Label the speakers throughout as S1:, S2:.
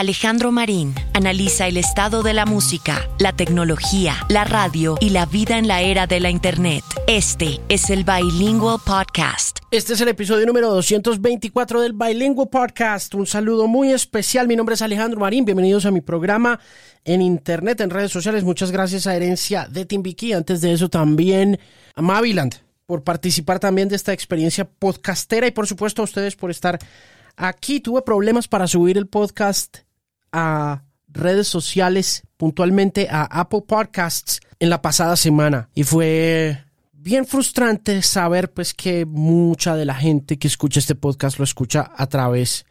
S1: Alejandro Marín analiza el estado de la música, la tecnología, la radio y la vida en la era de la Internet. Este es el Bilingual Podcast.
S2: Este es el episodio número 224 del Bilingual Podcast. Un saludo muy especial. Mi nombre es Alejandro Marín. Bienvenidos a mi programa en Internet, en redes sociales. Muchas gracias a Herencia de Timbiquí. Antes de eso también a Maviland por participar también de esta experiencia podcastera y por supuesto a ustedes por estar aquí. Tuve problemas para subir el podcast a redes sociales, puntualmente a Apple Podcasts en la pasada semana. Y fue bien frustrante saber pues que mucha de la gente que escucha este podcast lo escucha a través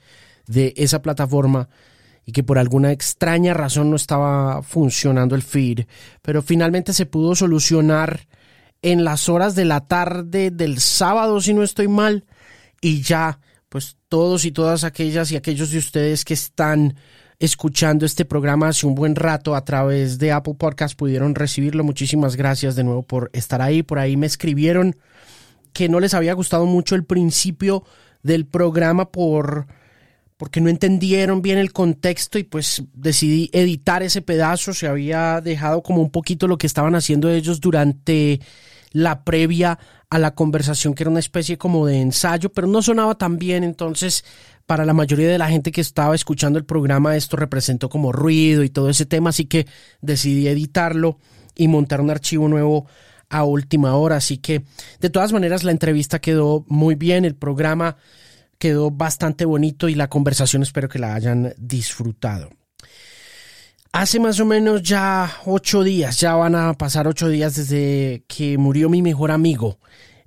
S2: de esa plataforma y que por alguna extraña razón no estaba funcionando el feed, pero finalmente se pudo solucionar en las horas de la tarde del sábado si no estoy mal y ya pues todos y todas aquellas y aquellos de ustedes que están escuchando este programa hace un buen rato a través de Apple Podcast pudieron recibirlo. Muchísimas gracias de nuevo por estar ahí. Por ahí me escribieron que no les había gustado mucho el principio del programa por porque no entendieron bien el contexto y pues decidí editar ese pedazo. Se había dejado como un poquito lo que estaban haciendo ellos durante la previa a la conversación, que era una especie como de ensayo, pero no sonaba tan bien, entonces para la mayoría de la gente que estaba escuchando el programa esto representó como ruido y todo ese tema, así que decidí editarlo y montar un archivo nuevo a última hora, así que de todas maneras la entrevista quedó muy bien, el programa quedó bastante bonito y la conversación espero que la hayan disfrutado. Hace más o menos ya ocho días, ya van a pasar ocho días desde que murió mi mejor amigo,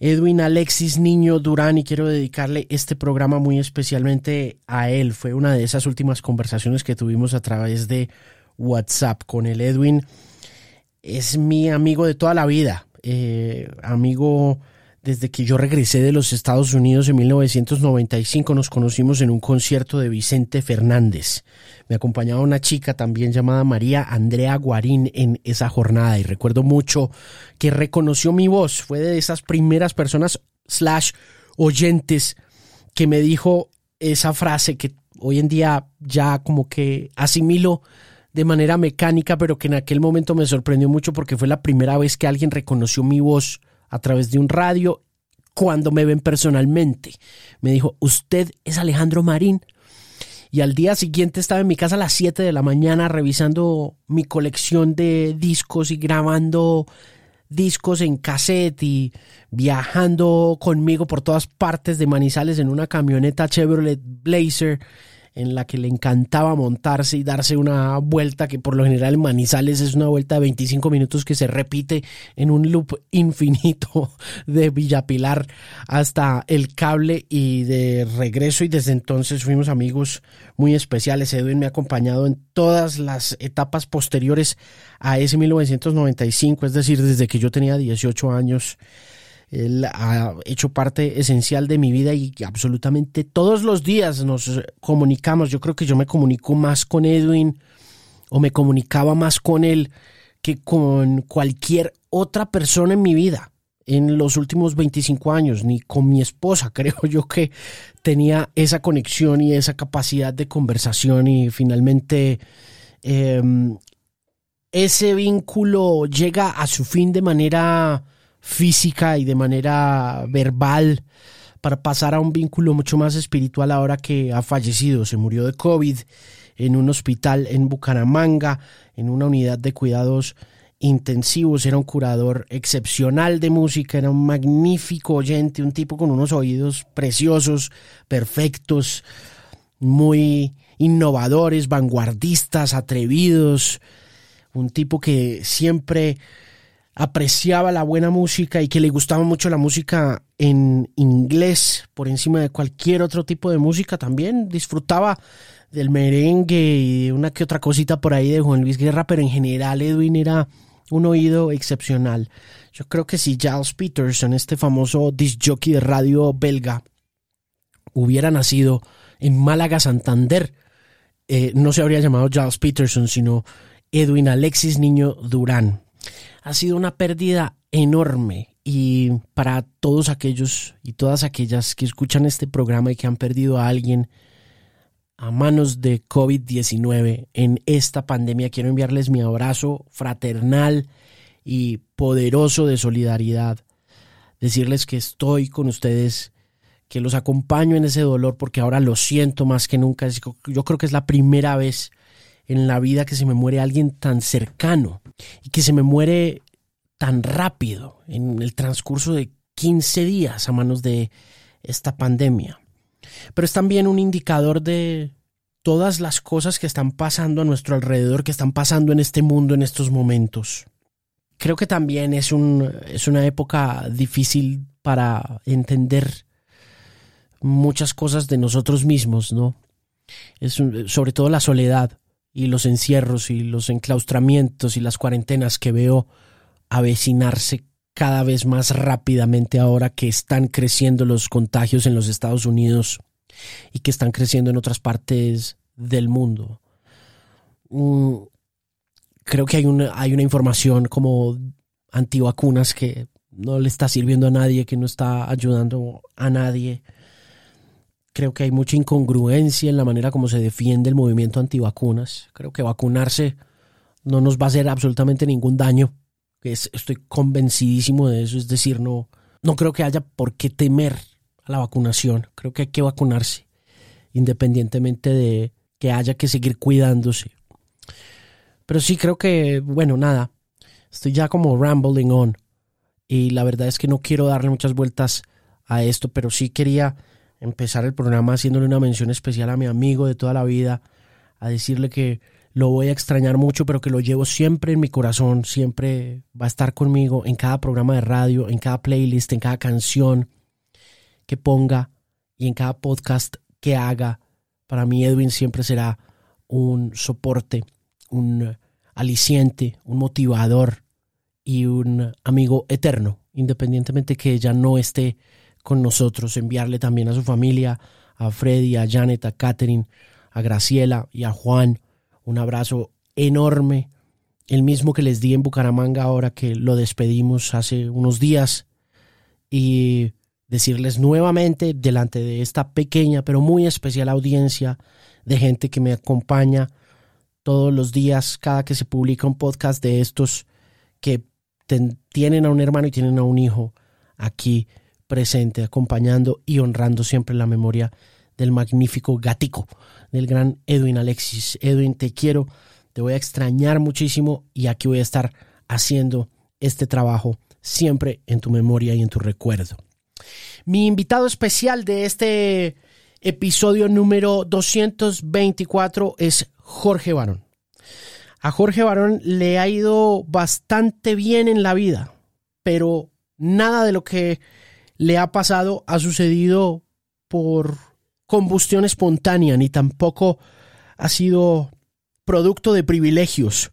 S2: Edwin Alexis Niño Durán y quiero dedicarle este programa muy especialmente a él. Fue una de esas últimas conversaciones que tuvimos a través de WhatsApp con el Edwin. Es mi amigo de toda la vida, eh, amigo desde que yo regresé de los Estados Unidos en 1995 nos conocimos en un concierto de Vicente Fernández. Me acompañaba una chica también llamada María Andrea Guarín en esa jornada y recuerdo mucho que reconoció mi voz. Fue de esas primeras personas slash oyentes que me dijo esa frase que hoy en día ya como que asimilo de manera mecánica, pero que en aquel momento me sorprendió mucho porque fue la primera vez que alguien reconoció mi voz a través de un radio cuando me ven personalmente. Me dijo, usted es Alejandro Marín. Y al día siguiente estaba en mi casa a las 7 de la mañana revisando mi colección de discos y grabando discos en cassette y viajando conmigo por todas partes de Manizales en una camioneta Chevrolet Blazer en la que le encantaba montarse y darse una vuelta que por lo general en Manizales es una vuelta de 25 minutos que se repite en un loop infinito de Villapilar hasta el cable y de regreso y desde entonces fuimos amigos muy especiales. Edwin me ha acompañado en todas las etapas posteriores a ese 1995, es decir, desde que yo tenía 18 años él ha hecho parte esencial de mi vida y absolutamente todos los días nos comunicamos. Yo creo que yo me comunico más con Edwin o me comunicaba más con él que con cualquier otra persona en mi vida en los últimos 25 años, ni con mi esposa. Creo yo que tenía esa conexión y esa capacidad de conversación y finalmente em, ese vínculo llega a su fin de manera física y de manera verbal para pasar a un vínculo mucho más espiritual ahora que ha fallecido. Se murió de COVID en un hospital en Bucaramanga, en una unidad de cuidados intensivos. Era un curador excepcional de música, era un magnífico oyente, un tipo con unos oídos preciosos, perfectos, muy innovadores, vanguardistas, atrevidos. Un tipo que siempre apreciaba la buena música y que le gustaba mucho la música en inglés por encima de cualquier otro tipo de música también. Disfrutaba del merengue y una que otra cosita por ahí de Juan Luis Guerra pero en general Edwin era un oído excepcional. Yo creo que si Giles Peterson este famoso disc jockey de radio belga hubiera nacido en Málaga Santander eh, no se habría llamado Giles Peterson sino Edwin Alexis Niño Durán ha sido una pérdida enorme y para todos aquellos y todas aquellas que escuchan este programa y que han perdido a alguien, a manos de COVID-19 en esta pandemia. Quiero enviarles mi abrazo fraternal y poderoso de solidaridad. Decirles que estoy con ustedes, que los acompaño en ese dolor porque ahora lo siento más que nunca. Yo creo que es la primera vez en la vida que se me muere alguien tan cercano y que se me muere tan rápido en el transcurso de 15 días a manos de esta pandemia. Pero es también un indicador de todas las cosas que están pasando a nuestro alrededor, que están pasando en este mundo en estos momentos. Creo que también es, un, es una época difícil para entender muchas cosas de nosotros mismos, ¿no? Es sobre todo la soledad y los encierros y los enclaustramientos y las cuarentenas que veo avecinarse cada vez más rápidamente ahora que están creciendo los contagios en los Estados Unidos y que están creciendo en otras partes del mundo. Mm, creo que hay una, hay una información como antivacunas que no le está sirviendo a nadie, que no está ayudando a nadie. Creo que hay mucha incongruencia en la manera como se defiende el movimiento antivacunas. Creo que vacunarse no nos va a hacer absolutamente ningún daño. estoy convencidísimo de eso. Es decir, no, no creo que haya por qué temer a la vacunación. Creo que hay que vacunarse, independientemente de que haya que seguir cuidándose. Pero sí creo que, bueno, nada, estoy ya como rambling on. Y la verdad es que no quiero darle muchas vueltas a esto, pero sí quería empezar el programa haciéndole una mención especial a mi amigo de toda la vida, a decirle que lo voy a extrañar mucho, pero que lo llevo siempre en mi corazón, siempre va a estar conmigo en cada programa de radio, en cada playlist, en cada canción que ponga y en cada podcast que haga. Para mí Edwin siempre será un soporte, un aliciente, un motivador y un amigo eterno, independientemente que ella no esté con nosotros, enviarle también a su familia, a Freddy, a Janet, a Catherine, a Graciela y a Juan un abrazo enorme, el mismo que les di en Bucaramanga ahora que lo despedimos hace unos días. Y decirles nuevamente delante de esta pequeña pero muy especial audiencia de gente que me acompaña todos los días cada que se publica un podcast de estos que tienen a un hermano y tienen a un hijo aquí presente, acompañando y honrando siempre la memoria del magnífico gatico, del gran Edwin Alexis. Edwin, te quiero, te voy a extrañar muchísimo y aquí voy a estar haciendo este trabajo siempre en tu memoria y en tu recuerdo. Mi invitado especial de este episodio número 224 es Jorge Barón. A Jorge Barón le ha ido bastante bien en la vida, pero nada de lo que le ha pasado ha sucedido por combustión espontánea, ni tampoco ha sido producto de privilegios.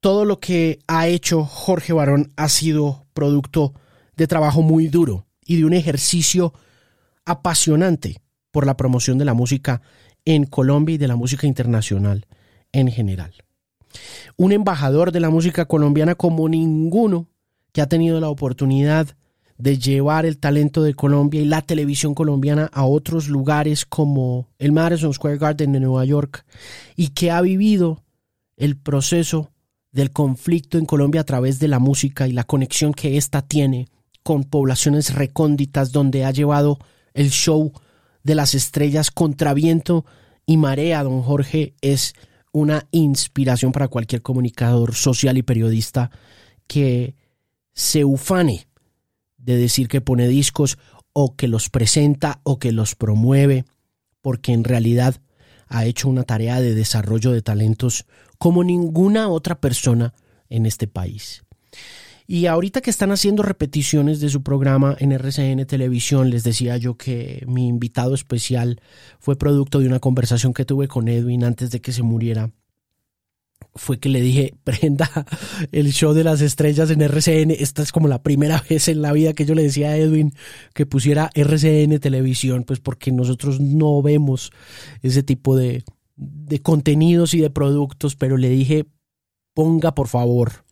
S2: Todo lo que ha hecho Jorge Barón ha sido producto de trabajo muy duro y de un ejercicio apasionante por la promoción de la música en Colombia y de la música internacional en general. Un embajador de la música colombiana como ninguno que ha tenido la oportunidad de llevar el talento de Colombia y la televisión colombiana a otros lugares como el Madison Square Garden de Nueva York y que ha vivido el proceso del conflicto en Colombia a través de la música y la conexión que ésta tiene con poblaciones recónditas donde ha llevado el show de las estrellas contra viento y marea, don Jorge, es una inspiración para cualquier comunicador social y periodista que se ufane de decir que pone discos o que los presenta o que los promueve, porque en realidad ha hecho una tarea de desarrollo de talentos como ninguna otra persona en este país. Y ahorita que están haciendo repeticiones de su programa en RCN Televisión, les decía yo que mi invitado especial fue producto de una conversación que tuve con Edwin antes de que se muriera fue que le dije, prenda el show de las estrellas en RCN. Esta es como la primera vez en la vida que yo le decía a Edwin que pusiera RCN televisión, pues porque nosotros no vemos ese tipo de, de contenidos y de productos, pero le dije, ponga por favor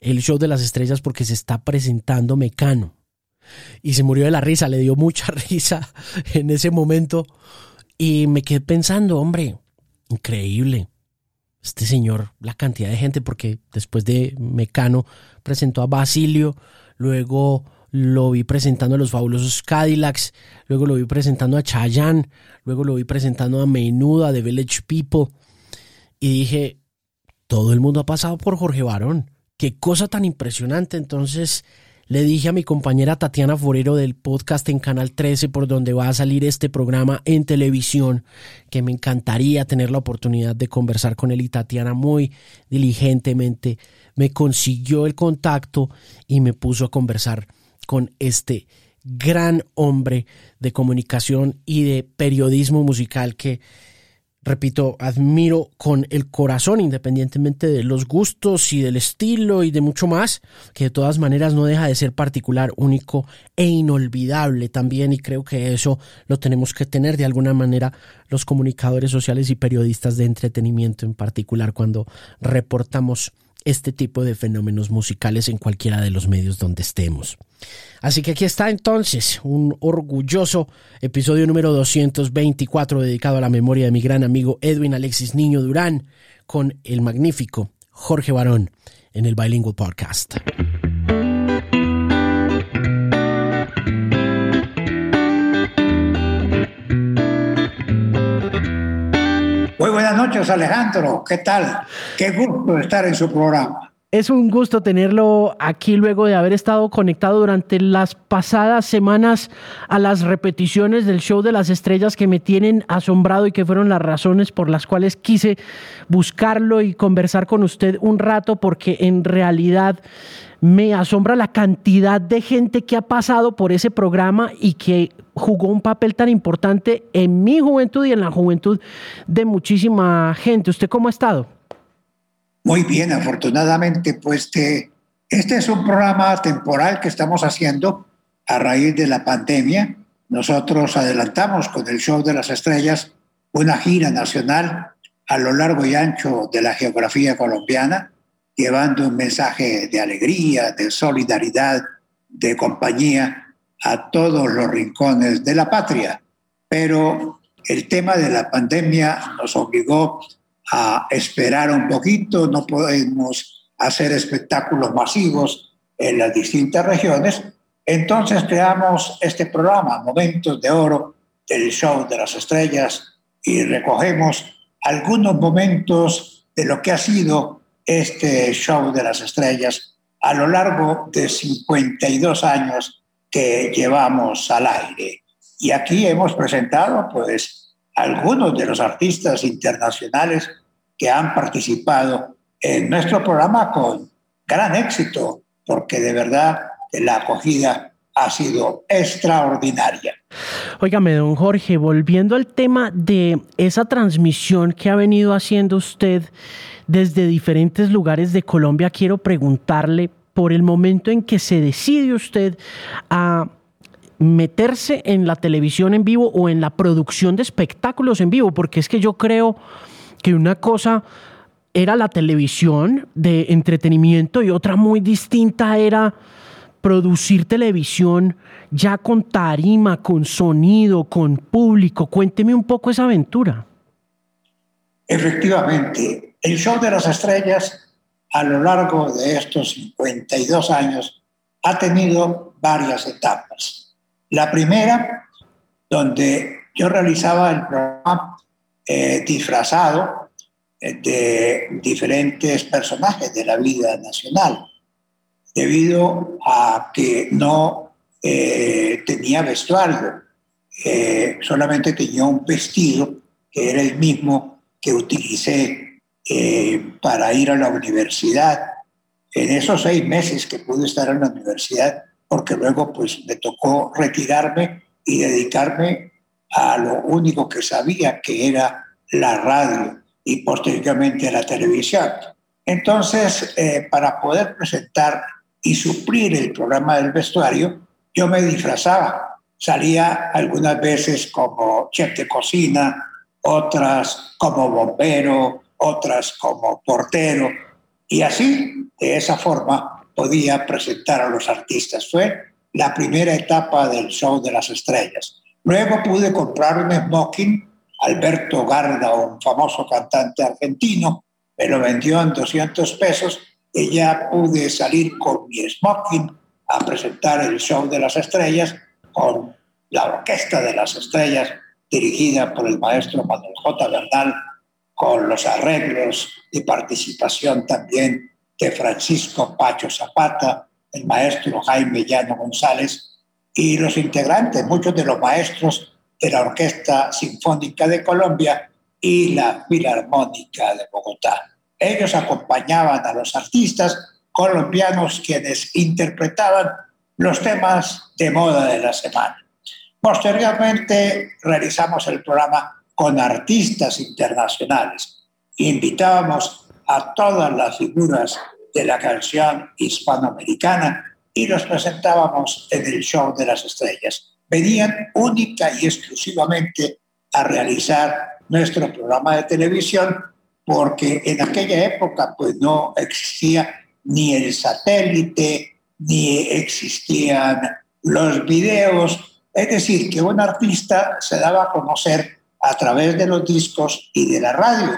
S2: el show de las estrellas porque se está presentando Mecano. Y se murió de la risa, le dio mucha risa en ese momento Y me quedé pensando, hombre, increíble. Este señor, la cantidad de gente, porque después de Mecano presentó a Basilio, luego lo vi presentando a los fabulosos Cadillacs, luego lo vi presentando a Chayanne, luego lo vi presentando a Menuda, The Village People, y dije, todo el mundo ha pasado por Jorge Barón. Qué cosa tan impresionante. Entonces le dije a mi compañera Tatiana Forero del podcast en Canal 13, por donde va a salir este programa en televisión, que me encantaría tener la oportunidad de conversar con él. Y Tatiana muy diligentemente me consiguió el contacto y me puso a conversar con este gran hombre de comunicación y de periodismo musical que repito, admiro con el corazón, independientemente de los gustos y del estilo y de mucho más, que de todas maneras no deja de ser particular, único e inolvidable también, y creo que eso lo tenemos que tener de alguna manera los comunicadores sociales y periodistas de entretenimiento en particular cuando reportamos este tipo de fenómenos musicales en cualquiera de los medios donde estemos. Así que aquí está entonces un orgulloso episodio número 224 dedicado a la memoria de mi gran amigo Edwin Alexis Niño Durán con el magnífico Jorge Barón en el Bilingual Podcast.
S3: Noches, Alejandro. ¿Qué tal? Qué gusto estar en su programa.
S2: Es un gusto tenerlo aquí luego de haber estado conectado durante las pasadas semanas a las repeticiones del show de las estrellas que me tienen asombrado y que fueron las razones por las cuales quise buscarlo y conversar con usted un rato porque en realidad me asombra la cantidad de gente que ha pasado por ese programa y que jugó un papel tan importante en mi juventud y en la juventud de muchísima gente. ¿Usted cómo ha estado?
S3: Muy bien, afortunadamente, pues este es un programa temporal que estamos haciendo a raíz de la pandemia. Nosotros adelantamos con el Show de las Estrellas una gira nacional a lo largo y ancho de la geografía colombiana llevando un mensaje de alegría, de solidaridad, de compañía a todos los rincones de la patria. Pero el tema de la pandemia nos obligó a esperar un poquito, no podemos hacer espectáculos masivos en las distintas regiones. Entonces creamos este programa, Momentos de Oro, del Show de las Estrellas, y recogemos algunos momentos de lo que ha sido este show de las estrellas a lo largo de 52 años que llevamos al aire. Y aquí hemos presentado pues algunos de los artistas internacionales que han participado en nuestro programa con gran éxito, porque de verdad la acogida ha sido extraordinaria.
S2: Óigame, don Jorge, volviendo al tema de esa transmisión que ha venido haciendo usted desde diferentes lugares de Colombia, quiero preguntarle por el momento en que se decide usted a meterse en la televisión en vivo o en la producción de espectáculos en vivo, porque es que yo creo que una cosa era la televisión de entretenimiento y otra muy distinta era producir televisión ya con tarima, con sonido, con público. Cuénteme un poco esa aventura.
S3: Efectivamente, el show de las estrellas a lo largo de estos 52 años ha tenido varias etapas. La primera, donde yo realizaba el programa eh, disfrazado eh, de diferentes personajes de la vida nacional, debido a que no eh, tenía vestuario, solamente tenía un vestido que era el mismo que utilicé para ir a la universidad. En esos seis meses que pude estar en la universidad, porque luego pues me tocó retirarme y dedicarme a lo único que sabía, que era la radio y posteriormente la televisión. Entonces, eh, para poder presentar y suplir el programa del vestuario, yo me disfrazaba. Salía algunas veces como chef de cocina, otras como bombero, otras como portero, y así, de esa forma, podía presentar a los artistas. Fue la primera etapa del show de las estrellas. Luego pude comprar un smoking Alberto Garda, un famoso cantante argentino, me lo vendió en 200 pesos y ya pude salir con mi smoking a presentar el show de las estrellas con la Orquesta de las Estrellas dirigida por el maestro Manuel J. Bernal, con los arreglos y participación también de Francisco Pacho Zapata, el maestro Jaime Llano González y los integrantes, muchos de los maestros de la Orquesta Sinfónica de Colombia y la Filarmónica de Bogotá. Ellos acompañaban a los artistas colombianos quienes interpretaban los temas de moda de la semana. Posteriormente realizamos el programa con artistas internacionales. Invitábamos a todas las figuras de la canción hispanoamericana y los presentábamos en el show de las estrellas. Venían única y exclusivamente a realizar nuestro programa de televisión porque en aquella época pues no existía ni el satélite, ni existían los videos, es decir, que un artista se daba a conocer a través de los discos y de la radio,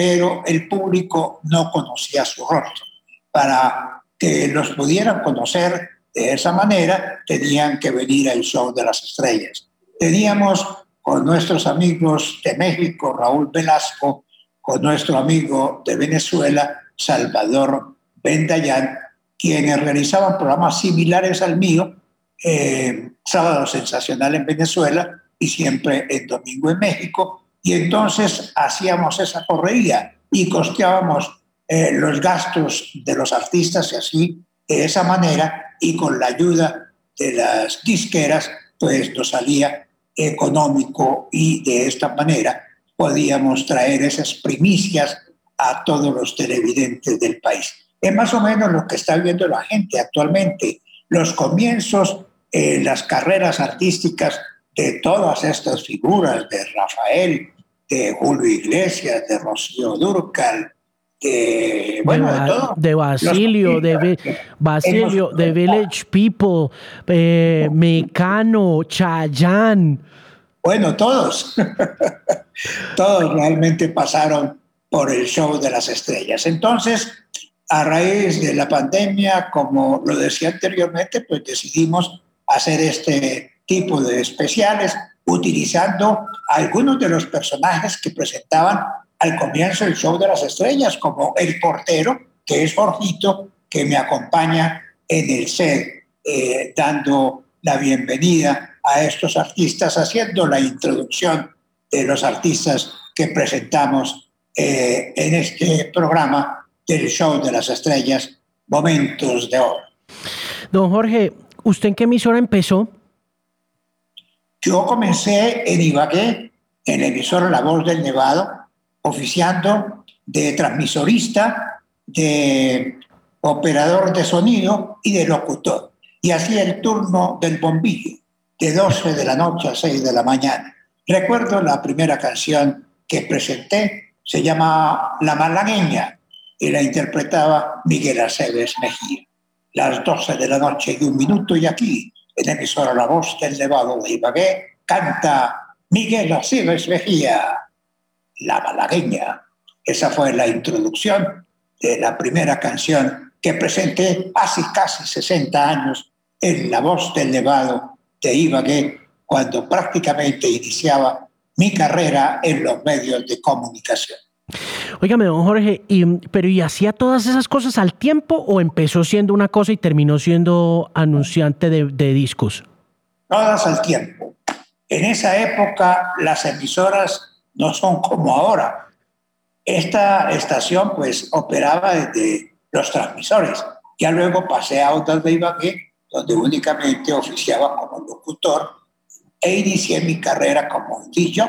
S3: pero el público no conocía su rostro. Para que los pudieran conocer de esa manera, tenían que venir al show de las estrellas. Teníamos con nuestros amigos de México, Raúl Velasco, con nuestro amigo de Venezuela, Salvador Bendayán, quienes realizaban programas similares al mío, eh, sábado sensacional en Venezuela y siempre el domingo en México. Y entonces hacíamos esa correría y costeábamos eh, los gastos de los artistas y así, de esa manera, y con la ayuda de las disqueras, pues nos salía económico y de esta manera podíamos traer esas primicias a todos los televidentes del país. Es más o menos lo que está viendo la gente actualmente, los comienzos eh, las carreras artísticas de todas estas figuras, de Rafael, de Julio Iglesias, de Rocío Durcal, de, bueno, de, todo.
S2: de Basilio, de Basilio, de Village People, eh, Mecano, Chayán.
S3: Bueno, todos, todos realmente pasaron por el show de las estrellas. Entonces, a raíz de la pandemia, como lo decía anteriormente, pues decidimos hacer este tipo de especiales utilizando algunos de los personajes que presentaban al comienzo del show de las estrellas, como el portero, que es Jorgito, que me acompaña en el set, eh, dando la bienvenida a estos artistas, haciendo la introducción de los artistas que presentamos eh, en este programa del show de las estrellas, Momentos de Oro.
S2: Don Jorge, ¿Usted en qué emisora empezó?
S3: Yo comencé en Ibagué, en la emisora La Voz del Nevado, oficiando de transmisorista, de operador de sonido y de locutor. Y hacía el turno del bombillo, de 12 de la noche a 6 de la mañana. Recuerdo la primera canción que presenté, se llama La Malagueña, y la interpretaba Miguel Aceves Mejía las 12 de la noche y un minuto y aquí, en emisora La Voz del Nevado de Ibagué, canta Miguel Aceves Mejía, La Malagueña. Esa fue la introducción de la primera canción que presenté hace casi 60 años en La Voz del Nevado de Ibagué, cuando prácticamente iniciaba mi carrera en los medios de comunicación.
S2: Óigame, don Jorge, y, pero ¿y hacía todas esas cosas al tiempo o empezó siendo una cosa y terminó siendo anunciante de, discos?
S3: Todas al tiempo. En esa época las emisoras no son como ahora. Esta estación pues operaba desde los transmisores. Ya luego pasé a otras de Ibagué, donde únicamente oficiaba como locutor e inicié mi carrera como DJ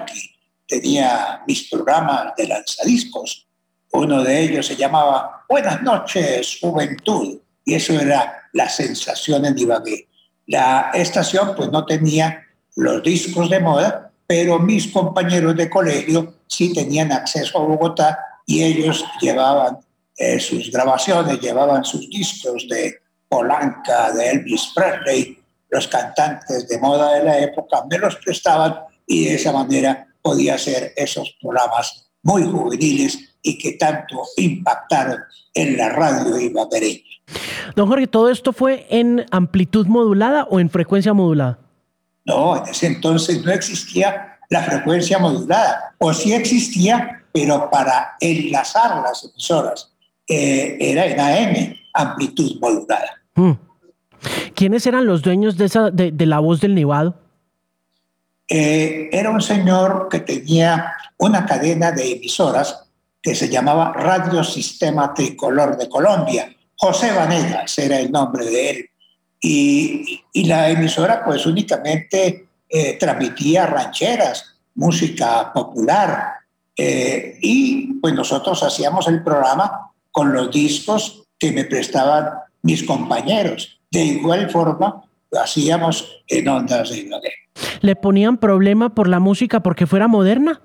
S3: tenía mis programas de lanzadiscos. Uno de ellos se llamaba Buenas noches, juventud, y eso era la sensación en Ibagué. La estación pues no tenía los discos de moda, pero mis compañeros de colegio sí tenían acceso a Bogotá y ellos llevaban eh, sus grabaciones, llevaban sus discos de Polanca, de Elvis Presley, los cantantes de moda de la época me los prestaban y de esa manera podía hacer esos programas muy juveniles y que tanto impactaron en la radio ibaguereña.
S2: Don Jorge, ¿todo esto fue en amplitud modulada o en frecuencia modulada?
S3: No, en ese entonces no existía la frecuencia modulada, o sí existía, pero para enlazar las emisoras eh, era en AM, amplitud modulada. Hmm.
S2: ¿Quiénes eran los dueños de, esa, de, la voz del Nevado?
S3: Eh, era un señor que tenía una cadena de emisoras que se llamaba Radio Sistema Tricolor de Colombia. José Vanegas era el nombre de él. Y, la emisora pues únicamente eh, transmitía rancheras, música popular. Eh, y pues nosotros hacíamos el programa con los discos que me prestaban mis compañeros. De igual forma, lo hacíamos en ondas de Ibagué.
S2: ¿Le ponían problema por la música porque fuera moderna?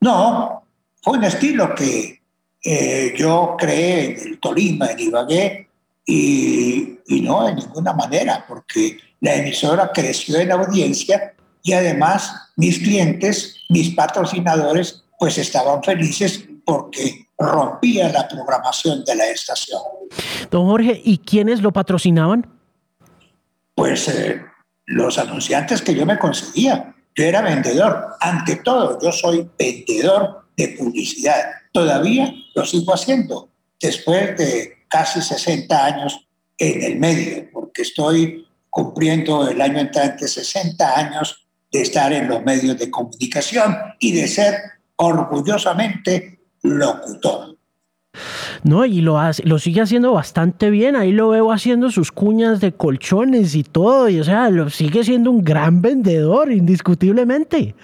S3: No, fue un estilo que eh, yo creé en el Tolima, en Ibagué, y, y, no de ninguna manera, porque la emisora creció en audiencia y además mis clientes, mis patrocinadores, pues estaban felices porque rompía la programación de la estación.
S2: Don Jorge, ¿y quiénes lo patrocinaban?
S3: Pues eh, los anunciantes que yo me conseguía. Yo era vendedor. Ante todo, yo soy vendedor de publicidad. Todavía lo sigo haciendo después de casi 60 años en el medio, porque estoy cumpliendo el año entrante 60 años de estar en los medios de comunicación y de ser orgullosamente locutor.
S2: No, y lo, hace, lo sigue haciendo bastante bien. Ahí lo veo haciendo sus cuñas de colchones y todo. Y o sea, lo sigue siendo un gran vendedor, indiscutiblemente.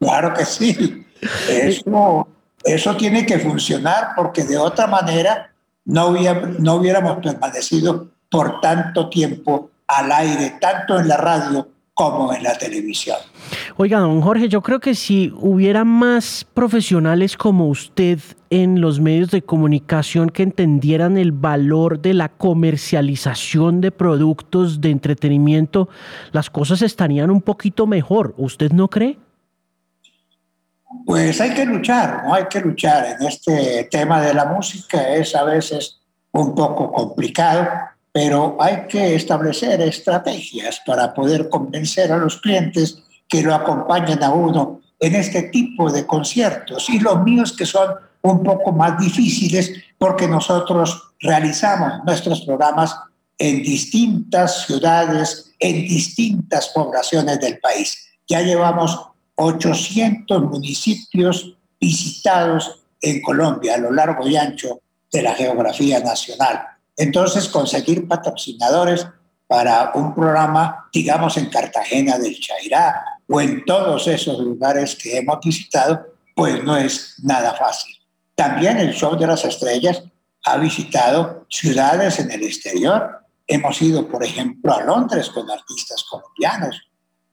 S3: Claro que sí. Eso, eso tiene que funcionar porque de otra manera no, no hubiéramos permanecido por tanto tiempo al aire, tanto en la radio como en la televisión.
S2: Oiga, don Jorge, yo creo que si hubiera más profesionales como usted en los medios de comunicación que entendieran el valor de la comercialización de productos de entretenimiento, las cosas estarían un poquito mejor. ¿Usted no cree?
S3: Pues hay que luchar, ¿no? Hay que luchar. En este tema de la música es a veces un poco complicado pero hay que establecer estrategias para poder convencer a los clientes que lo acompañen a uno en este tipo de conciertos y los míos que son un poco más difíciles porque nosotros realizamos nuestros programas en distintas ciudades, en distintas poblaciones del país. Ya llevamos 800 municipios visitados en Colombia a lo largo y ancho de la geografía nacional. Entonces, conseguir patrocinadores para un programa, digamos, en Cartagena del Chairá o en todos esos lugares que hemos visitado, pues no es nada fácil. También el Show de las Estrellas ha visitado ciudades en el exterior. Hemos ido, por ejemplo, a Londres con artistas colombianos,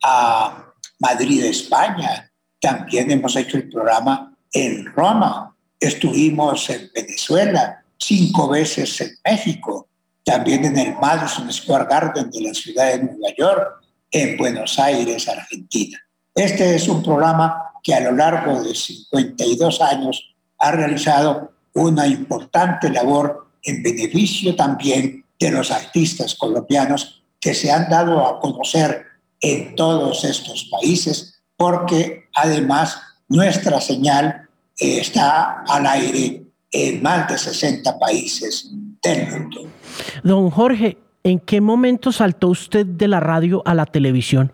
S3: a Madrid, España. También hemos hecho el programa en Roma. Estuvimos en Venezuela, cinco veces en México, también en el Madison Square Garden de la ciudad de Nueva York, en Buenos Aires, Argentina. Este es un programa que a lo largo de 52 años ha realizado una importante labor en beneficio también de los artistas colombianos que se han dado a conocer en todos estos países, porque además nuestra señal está al aire en más de 60 países del mundo.
S2: Don Jorge, ¿en qué momento saltó usted de la radio a la televisión?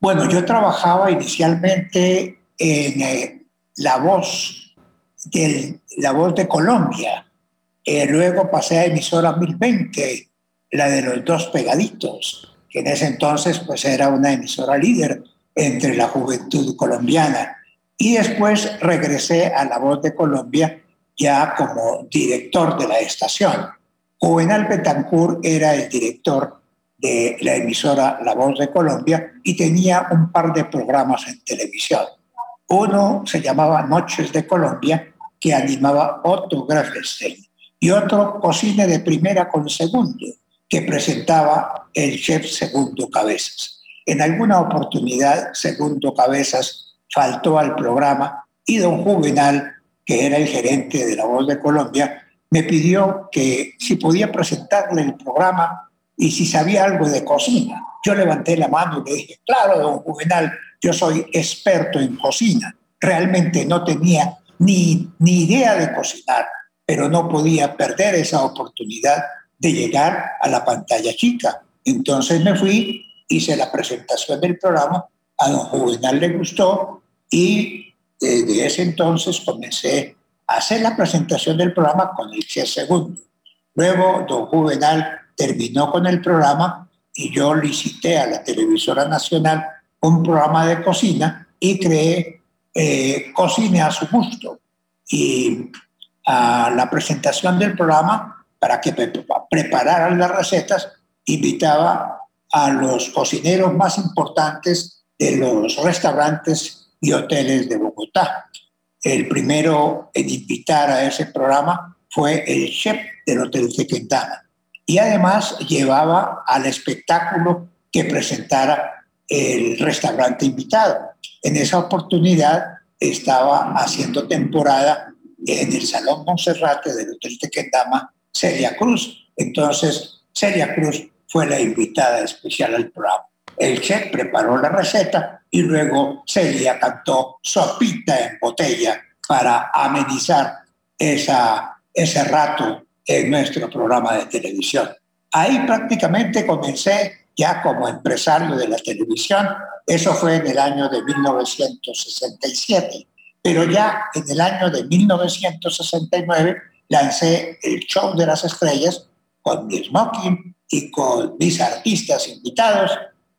S3: Bueno, yo trabajaba inicialmente en eh, La Voz, de, La Voz de Colombia. Eh, luego pasé a emisora 1020, la de los dos pegaditos, que en ese entonces pues era una emisora líder entre la juventud colombiana y después regresé a La Voz de Colombia ya como director de la estación. Juvenal Betancourt era el director de la emisora La Voz de Colombia y tenía un par de programas en televisión. Uno se llamaba Noches de Colombia, que animaba Otto Grafenstein, y otro Cocina de Primera con Segundo, que presentaba el chef Segundo Cabezas. en alguna oportunidad, segundo Cabezas faltó al programa y don Juvenal, que era el gerente de La Voz de Colombia, me pidió que si podía presentarle el programa y si sabía algo de cocina. Yo levanté la mano y le dije, claro, don Juvenal, yo soy experto en cocina. Realmente no tenía ni, ni idea de cocinar, pero no podía perder esa oportunidad de llegar a la pantalla chica. Entonces me fui, hice la presentación del programa, a don Juvenal le gustó y desde ese entonces comencé a hacer la presentación del programa con el chef segundo. Luego don Juvenal terminó con el programa y yo licité a la televisora nacional un programa de cocina y creé eh, Cocina a su gusto. Y a la presentación del programa, para que prepararan las recetas, invitaba a los cocineros más importantes de los restaurantes y hoteles de Bogotá. El primero en invitar a ese programa fue el chef del Hotel Tequendama. Y además llevaba al espectáculo que presentara el restaurante invitado. En esa oportunidad estaba haciendo temporada en el Salón Monserrate del Hotel Tequendama Celia Cruz. Entonces, Celia Cruz fue la invitada especial al programa. El chef preparó la receta y luego Celia cantó Sopita en botella para amenizar esa, ese rato en nuestro programa de televisión. Ahí prácticamente comencé ya como empresario de la televisión. Eso fue en el año de 1967. Pero ya en el año de 1969 lancé el Show de las Estrellas con mi smoking y con mis artistas invitados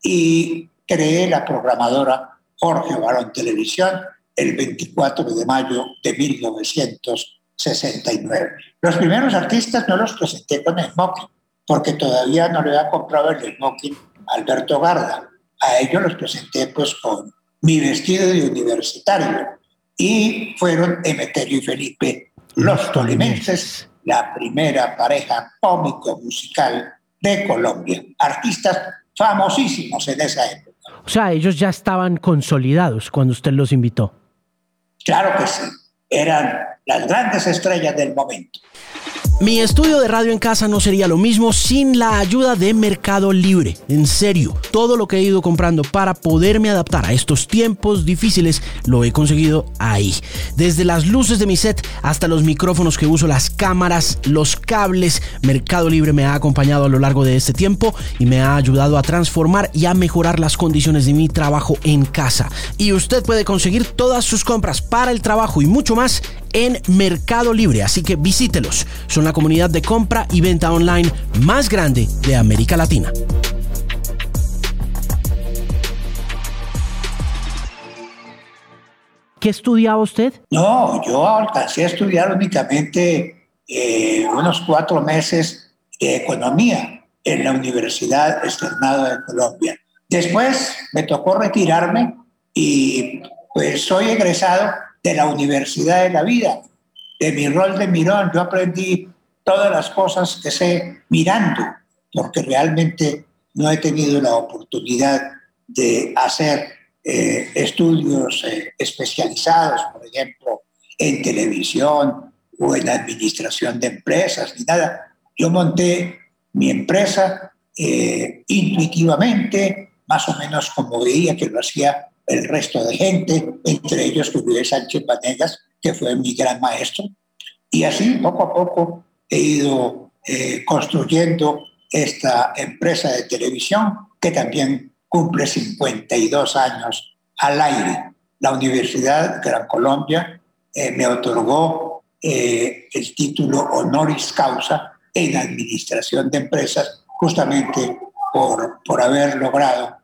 S3: y creé la programadora Jorge Barón Televisión el 24 de mayo de 1969. Los primeros artistas no los presenté con smoking, porque todavía no le había comprado el smoking a Alberto Garda. A ellos los presenté pues con mi vestido de universitario y fueron Emeterio y Felipe, los tolimenses, la primera pareja cómico-musical de Colombia. Artistas famosísimos en esa época.
S2: O sea, ellos ya estaban consolidados cuando usted los invitó.
S3: Claro que sí, eran las grandes estrellas del momento.
S2: Mi estudio de radio en casa no sería lo mismo sin la ayuda de Mercado Libre. En serio, todo lo que he ido comprando para poderme adaptar a estos tiempos difíciles lo he conseguido ahí. Desde las luces de mi set hasta los micrófonos que uso, las cámaras, los cables, Mercado Libre me ha acompañado a lo largo de este tiempo y me ha ayudado a transformar y a mejorar las condiciones de mi trabajo en casa. Y usted puede conseguir todas sus compras para el trabajo y mucho más en Mercado Libre, así que visítelos. Son la comunidad de compra y venta online más grande de América Latina. ¿Qué estudiaba usted?
S3: No, yo alcancé a estudiar únicamente eh, unos cuatro meses de economía en la Universidad Externada de Colombia. Después me tocó retirarme y pues soy egresado de la Universidad de la Vida, de mi rol de mirón. Yo aprendí todas las cosas que sé mirando, porque realmente no he tenido la oportunidad de hacer eh, estudios eh, especializados, por ejemplo, en televisión o en administración de empresas, ni nada. Yo monté mi empresa eh, intuitivamente, más o menos como veía que lo hacía el resto de gente, entre ellos Julio Sánchez Vanegas, que fue mi gran maestro. Y así, poco a poco, he ido eh, construyendo esta empresa de televisión que también cumple 52 años al aire. La Universidad Gran Colombia eh, me otorgó eh, el título honoris causa en administración de empresas justamente por, por haber logrado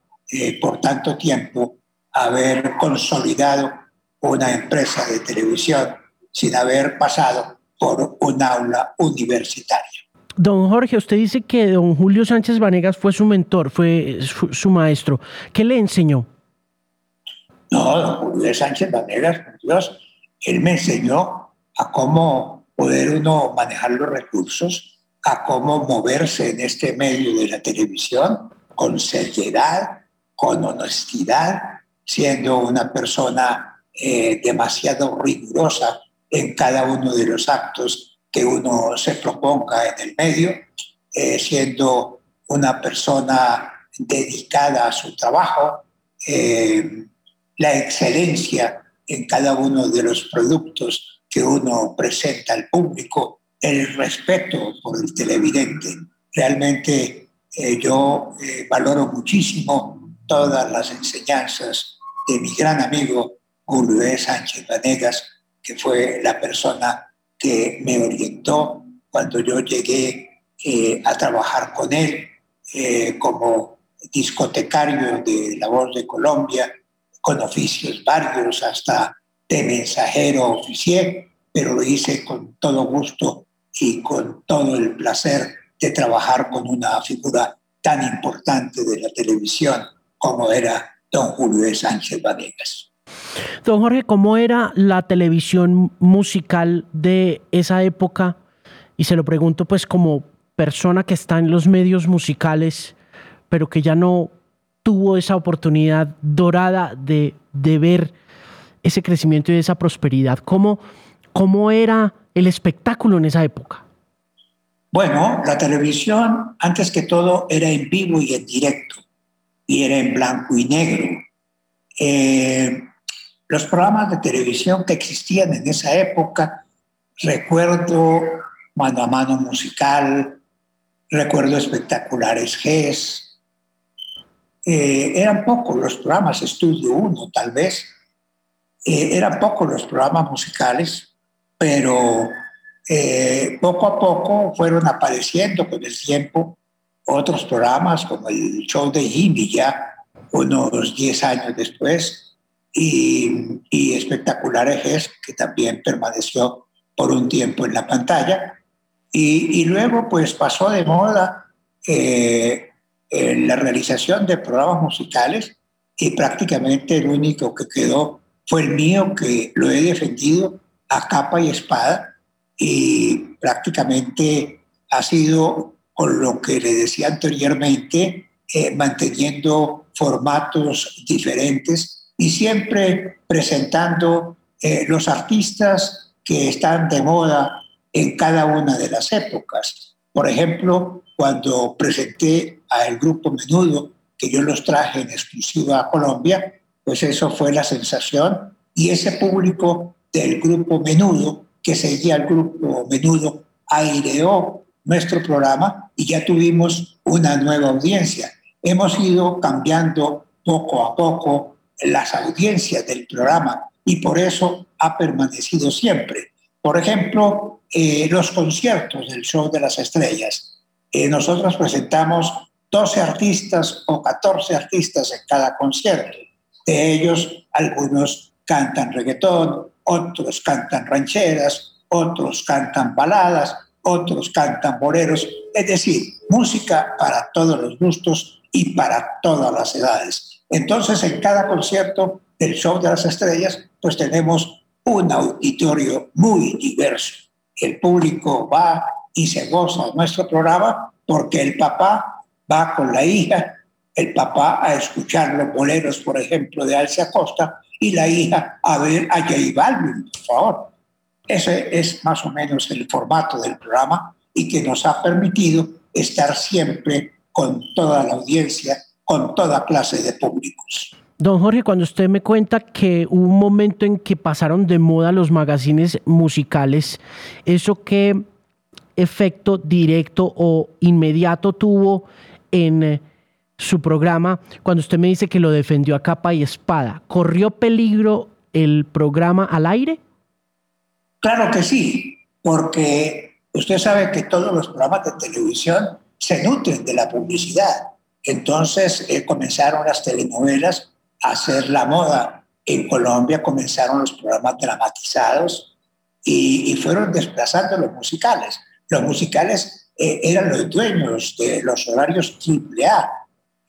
S3: por tanto tiempo haber consolidado una empresa de televisión sin haber pasado por un aula universitaria.
S2: Don Jorge, usted dice que don Julio Sánchez Vanegas fue su mentor, fue su, maestro. ¿Qué le enseñó?
S3: No, don Julio Sánchez Vanegas, por Dios, él me enseñó a cómo poder uno manejar los recursos, a cómo moverse en este medio de la televisión con seriedad, con honestidad, siendo una persona eh, demasiado rigurosa en cada uno de los actos que uno se proponga en el medio, eh, siendo una persona dedicada a su trabajo, eh, la excelencia en cada uno de los productos que uno presenta al público, el respeto por el televidente. Realmente eh, yo valoro muchísimo todas las enseñanzas de mi gran amigo Julio Sánchez Vanegas, que fue la persona que me orientó cuando yo llegué eh, a trabajar con él eh, como discotecario de La Voz de Colombia, con oficios varios hasta de mensajero oficial, pero lo hice con todo gusto y con todo el placer de trabajar con una figura tan importante de la televisión como era don Julio Sánchez Vanegas.
S2: Don Jorge, ¿cómo era la televisión musical de esa época? Y se lo pregunto pues como persona que está en los medios musicales, pero que ya no tuvo esa oportunidad dorada de, ver ese crecimiento y esa prosperidad. ¿Cómo, ¿Cómo era el espectáculo en esa época?
S3: Bueno, la televisión antes que todo era en vivo y en directo, y era en blanco y negro. Eh, los programas de televisión que existían en esa época, recuerdo Mano a Mano Musical, recuerdo Espectaculares GES, eh, eran pocos los programas, Estudio 1 tal vez, eh, eran pocos los programas musicales, pero poco a poco fueron apareciendo con el tiempo otros programas como el show de Jimmy ya unos 10 años después, y, y Espectacular Ejes, que también permaneció por un tiempo en la pantalla. Y, y luego pues pasó de moda eh, la realización de programas musicales y prácticamente el único que quedó fue el mío, que lo he defendido a capa y espada y prácticamente ha sido con lo que le decía anteriormente, eh, manteniendo formatos diferentes y siempre presentando eh, los artistas que están de moda en cada una de las épocas. Por ejemplo, cuando presenté al grupo Menudo, que yo los traje en exclusiva a Colombia, pues eso fue la sensación y ese público del grupo Menudo, que seguía al grupo Menudo, aireó nuestro programa y ya tuvimos una nueva audiencia. Hemos ido cambiando poco a poco las audiencias del programa y por eso ha permanecido siempre. Por ejemplo, eh, los conciertos del Show de las Estrellas. Eh, nosotros presentamos 12 artistas o 14 artistas en cada concierto. De ellos, algunos cantan reggaetón, otros cantan rancheras, otros cantan baladas, otros cantan boleros, es decir, música para todos los gustos y para todas las edades. Entonces, en cada concierto del Show de las Estrellas, pues tenemos un auditorio muy diverso. El público va y se goza de nuestro programa porque el papá va con la hija, el papá a escuchar los boleros, por ejemplo, de Alce Acosta, y la hija a ver a J Balvin, por favor. Ese es más o menos el formato del programa y que nos ha permitido estar siempre con toda la audiencia con toda clase de públicos.
S2: Don Jorge, cuando usted me cuenta que hubo un momento en que pasaron de moda los magazines musicales, ¿eso qué efecto directo o inmediato tuvo en eh, su programa cuando usted me dice que lo defendió a capa y espada? ¿Corrió peligro el programa al aire?
S3: Claro que sí, porque usted sabe que todos los programas de televisión se nutren de la publicidad. Entonces eh, comenzaron las telenovelas a hacer la moda. En Colombia comenzaron los programas dramatizados y, fueron desplazando los musicales. Los musicales eh, eran los dueños de los horarios AAA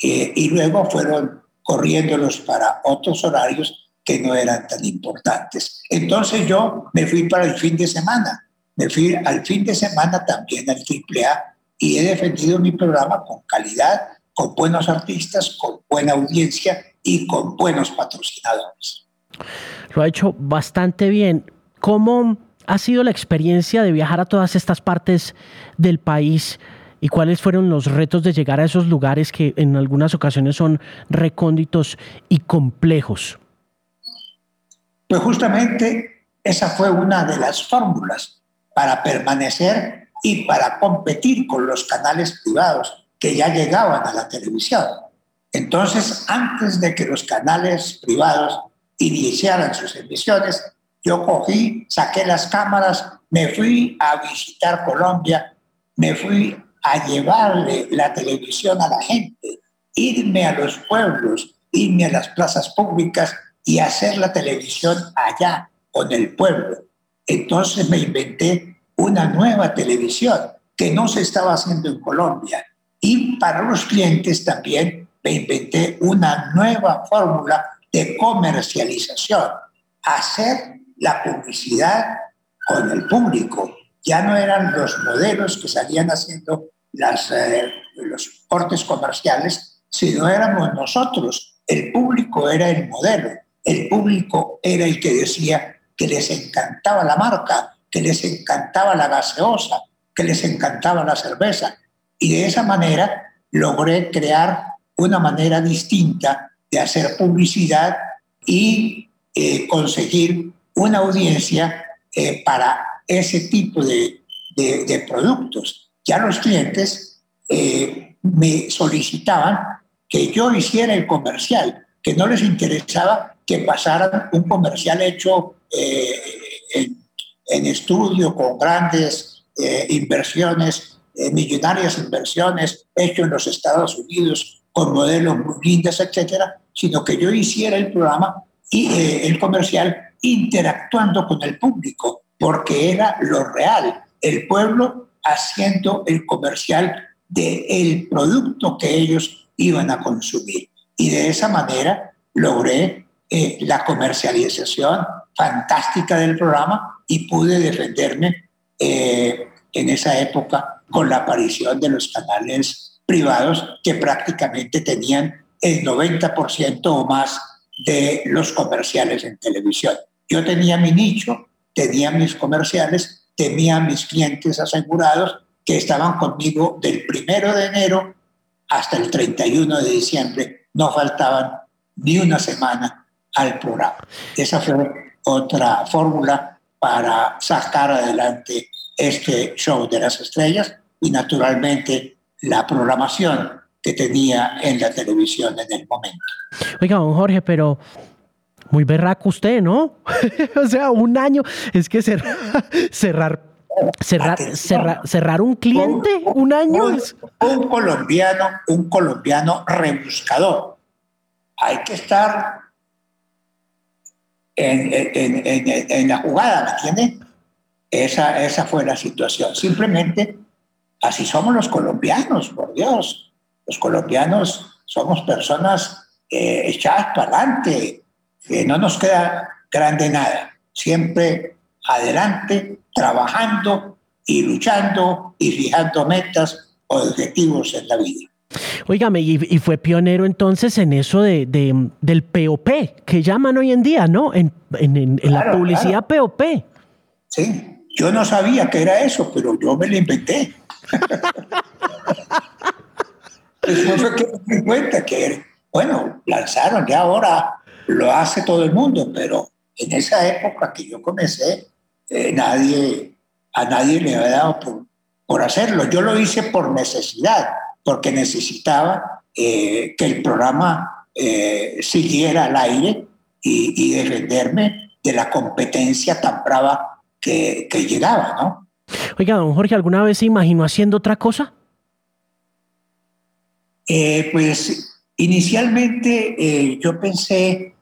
S3: eh, y luego fueron corriéndolos para otros horarios que no eran tan importantes. Entonces yo me fui para el fin de semana. Me fui al fin de semana también al AAA y he defendido mi programa con calidad con buenos artistas, con buena audiencia y con buenos patrocinadores.
S2: Lo ha hecho bastante bien. ¿Cómo ha sido la experiencia de viajar a todas estas partes del país? ¿Y cuáles fueron los retos de llegar a esos lugares que en algunas ocasiones son recónditos y complejos?
S3: Pues justamente esa fue una de las fórmulas para permanecer y para competir con los canales privados que ya llegaban a la televisión. Entonces, antes de que los canales privados iniciaran sus emisiones, yo cogí, saqué las cámaras, me fui a visitar Colombia, me fui a llevarle la televisión a la gente, irme a los pueblos, irme a las plazas públicas y hacer la televisión allá con el pueblo. Entonces me inventé una nueva televisión que no se estaba haciendo en Colombia. Y para los clientes también me inventé una nueva fórmula de comercialización, hacer la publicidad con el público. Ya no eran los modelos que salían haciendo eh, los cortes comerciales, sino éramos nosotros. El público era el modelo, el público era el que decía que les encantaba la marca, que les encantaba la gaseosa, que les encantaba la cerveza. Y de esa manera logré crear una manera distinta de hacer publicidad y eh, conseguir una audiencia eh, para ese tipo de, productos. Ya los clientes eh, me solicitaban que yo hiciera el comercial, que no les interesaba que pasaran un comercial hecho en, en, estudio con grandes inversiones, millonarias inversiones, hecho en los Estados Unidos con modelos muy lindos, etcétera, sino que yo hiciera el programa y eh, el comercial interactuando con el público, porque era lo real, el pueblo haciendo el comercial del el producto que ellos iban a consumir. Y de esa manera logré eh, la comercialización fantástica del programa y pude defenderme eh, en esa época con la aparición de los canales privados que prácticamente tenían el 90% o más de los comerciales en televisión. Yo tenía mi nicho, tenía mis comerciales, tenía mis clientes asegurados que estaban conmigo del primero de enero hasta el 31 de diciembre. No faltaban ni una semana al programa. Esa fue otra fórmula para sacar adelante este show de las estrellas y naturalmente la programación que tenía en la televisión en el momento.
S2: Oiga, don Jorge, pero muy berraco usted, ¿no? o sea, un año, es que cerrar, cerrar, cerrar, cerrar, un cliente, un, año.
S3: Un, colombiano, un colombiano rebuscador. Hay que estar en, en, en, la jugada, ¿me entiende? Esa, esa fue la situación. Simplemente así somos los colombianos, por Dios. Los colombianos somos personas eh, echadas para adelante, que no nos queda grande nada. Siempre adelante, trabajando y luchando y fijando metas o objetivos en la vida.
S2: Óigame, y, fue pionero entonces en eso de, del POP, que llaman hoy en día, ¿no? En, la publicidad POP.
S3: Sí, yo no sabía que era eso, pero yo me lo inventé. Eso fue que me di cuenta que, bueno, lanzaron, ya ahora lo hace todo el mundo, pero en esa época que yo comencé, eh, nadie, a nadie le había dado por, por, hacerlo. Yo lo hice por necesidad, porque necesitaba eh, que el programa eh, siguiera al aire y, y, defenderme de la competencia tan brava que, que llegaba, ¿no?
S2: Oiga, don Jorge, ¿alguna vez se imaginó haciendo otra cosa?
S3: Eh, pues inicialmente eh, yo pensé,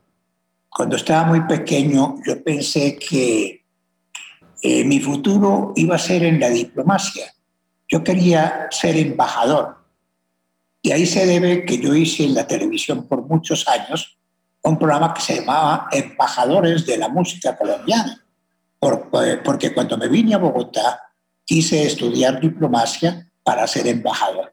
S3: cuando estaba muy pequeño, yo pensé que eh, mi futuro iba a ser en la diplomacia. Yo quería ser embajador. Y ahí se debe que yo hice en la televisión por muchos años un programa que se llamaba Embajadores de la Música Colombiana. porque cuando me vine a Bogotá quise estudiar diplomacia para ser embajador.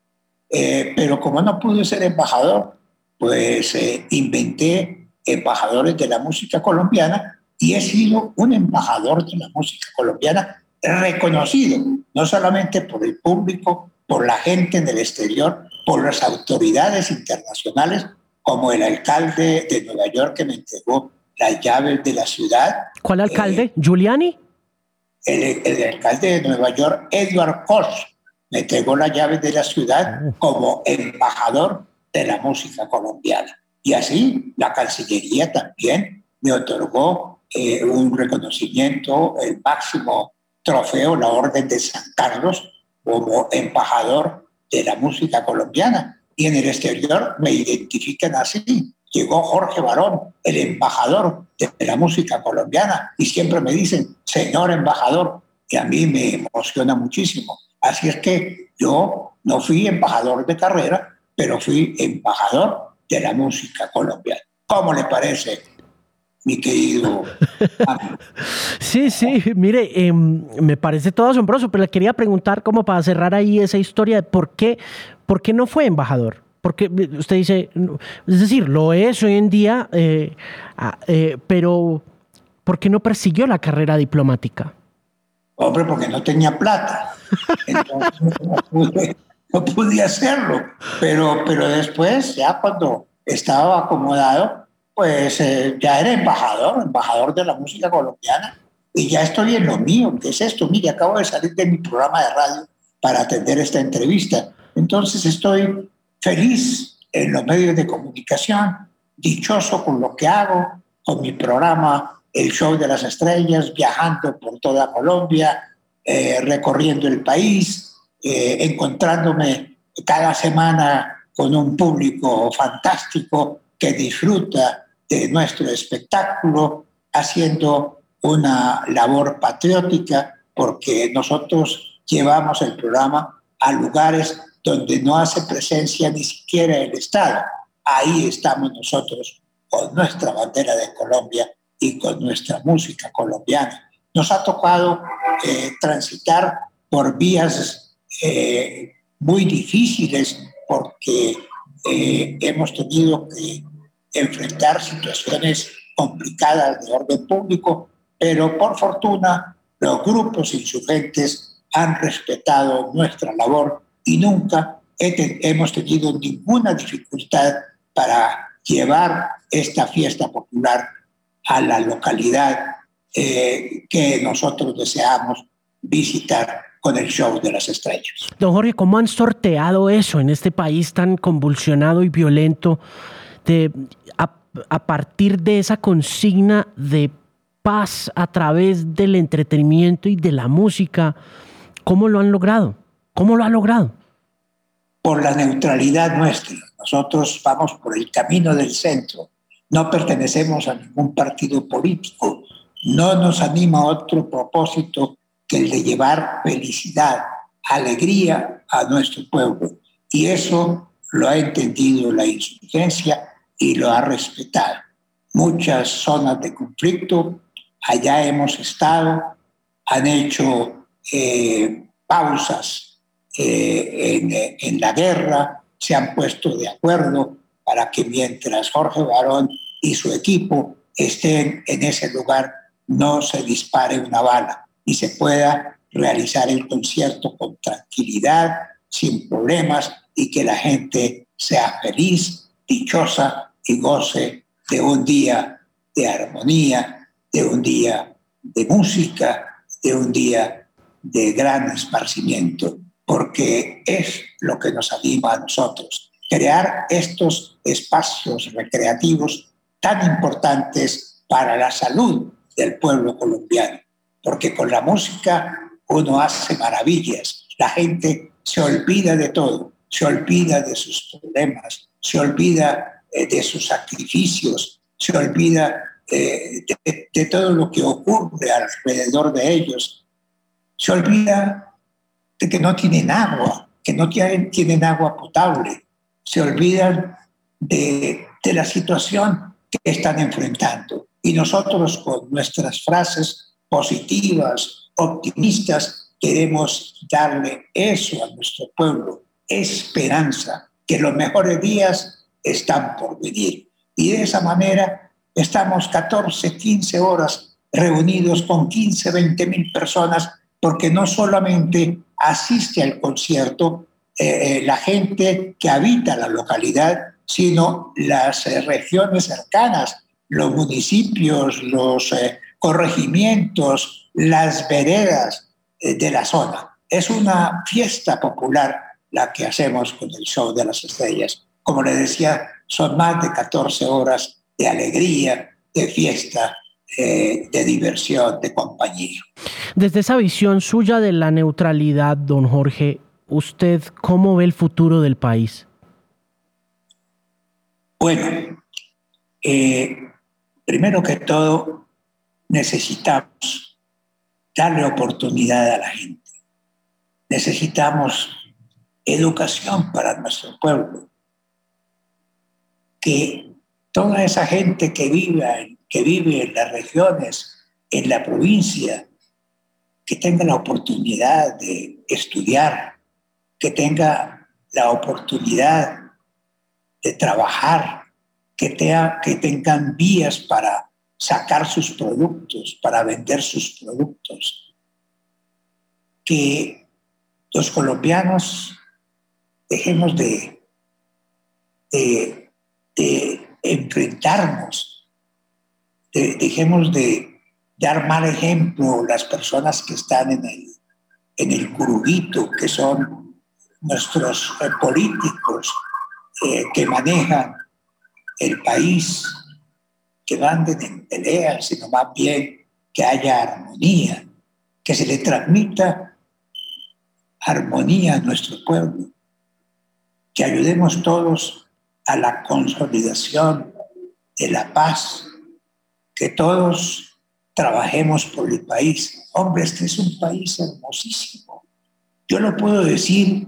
S3: Eh, pero como no pude ser embajador, pues eh, inventé embajadores de la música colombiana y he sido un embajador de la música colombiana reconocido, no solamente por el público, por la gente en el exterior, por las autoridades internacionales, como el alcalde de Nueva York que me entregó las llaves de la ciudad.
S2: ¿Cuál alcalde? Eh, ¿Giuliani?
S3: El, alcalde de Nueva York, Edward Koch, me entregó las llaves de la ciudad como embajador de la música colombiana. Y así la Cancillería también me otorgó eh, un reconocimiento, el máximo trofeo, la Orden de San Carlos, como embajador de la música colombiana. Y en el exterior me identifican así. Llegó Jorge Barón, el embajador de la música colombiana, y siempre me dicen, señor embajador, y a mí me emociona muchísimo. Así es que yo no fui embajador de carrera, pero fui embajador de la música colombiana. ¿Cómo le parece, mi querido?
S2: sí, sí, mire, em, me parece todo asombroso, pero le quería preguntar como para cerrar ahí esa historia de por qué, por qué no fue embajador. Porque usted dice, es decir, lo es hoy en día, eh, ah, eh, pero ¿por qué no persiguió la carrera diplomática?
S3: Hombre, porque no tenía plata. Entonces no pude, hacerlo. Pero, pero después, ya cuando estaba acomodado, pues eh, ya era embajador, embajador de la música colombiana. Y ya estoy en lo mío. ¿Qué es esto? Mire, acabo de salir de mi programa de radio para atender esta entrevista. Entonces estoy feliz en los medios de comunicación, dichoso con lo que hago, con mi programa El Show de las Estrellas, viajando por toda Colombia, eh, recorriendo el país, eh, encontrándome cada semana con un público fantástico que disfruta de nuestro espectáculo, haciendo una labor patriótica, porque nosotros llevamos el programa a lugares donde no hace presencia ni siquiera el Estado. Ahí estamos nosotros con nuestra bandera de Colombia y con nuestra música colombiana. Nos ha tocado eh, transitar por vías eh, muy difíciles porque eh, hemos tenido que enfrentar situaciones complicadas de orden público, pero por fortuna los grupos insurgentes han respetado nuestra labor y nunca hemos tenido ninguna dificultad para llevar esta fiesta popular a la localidad eh, que nosotros deseamos visitar con el show de las estrellas.
S2: Don Jorge, ¿cómo han sorteado eso en este país tan convulsionado y violento de, a, partir de esa consigna de paz a través del entretenimiento y de la música? ¿Cómo lo han logrado? ¿Cómo lo ha logrado?
S3: Por la neutralidad nuestra. Nosotros vamos por el camino del centro. No pertenecemos a ningún partido político. No nos anima otro propósito que el de llevar felicidad, alegría a nuestro pueblo. Y eso lo ha entendido la insurgencia y lo ha respetado. Muchas zonas de conflicto, allá hemos estado, han hecho eh, pausas eh, en, la guerra, se han puesto de acuerdo para que mientras Jorge Barón y su equipo estén en ese lugar, no se dispare una bala y se pueda realizar el concierto con tranquilidad, sin problemas y que la gente sea feliz, dichosa y goce de un día de armonía, de un día de música, de un día de gran esparcimiento porque es lo que nos anima a nosotros, crear estos espacios recreativos tan importantes para la salud del pueblo colombiano, porque con la música uno hace maravillas, la gente se olvida de todo, se olvida de sus problemas, se olvida eh, de sus sacrificios, se olvida eh, de, todo lo que ocurre alrededor de ellos, se olvida de que no tienen agua, que no tienen, tienen agua potable. Se olvidan de, de la situación que están enfrentando. Y nosotros con nuestras frases positivas, optimistas, queremos darle eso a nuestro pueblo, esperanza, que los mejores días están por venir. Y de esa manera estamos 14, 15 horas reunidos con 15, 20 mil personas, porque no solamente asiste al concierto eh, eh, la gente que habita la localidad, sino las eh, regiones cercanas, los municipios, los corregimientos, las veredas de la zona. Es una fiesta popular la que hacemos con el show de las estrellas. Como le decía, son más de 14 horas de alegría, de fiesta, de diversión, de compañía.
S2: Desde esa visión suya de la neutralidad, don Jorge, ¿usted cómo ve el futuro del país?
S3: Bueno, eh, primero que todo, necesitamos darle oportunidad a la gente. Necesitamos educación para nuestro pueblo. Que toda esa gente que vive, que vive en las regiones, en la provincia, que tenga la oportunidad de estudiar, que tenga la oportunidad de trabajar, que, que tengan vías para sacar sus productos, para vender sus productos. Que los colombianos dejemos de, de, enfrentarnos, dejemos de dar mal ejemplo las personas que están en el, en el que son nuestros eh, políticos eh, que manejan el país, que van en peleas, sino más bien que haya armonía, que se le transmita armonía a nuestro pueblo, que ayudemos todos a la consolidación de la paz, que todos trabajemos por el país. Hombre, este es un país hermosísimo. Yo lo puedo decir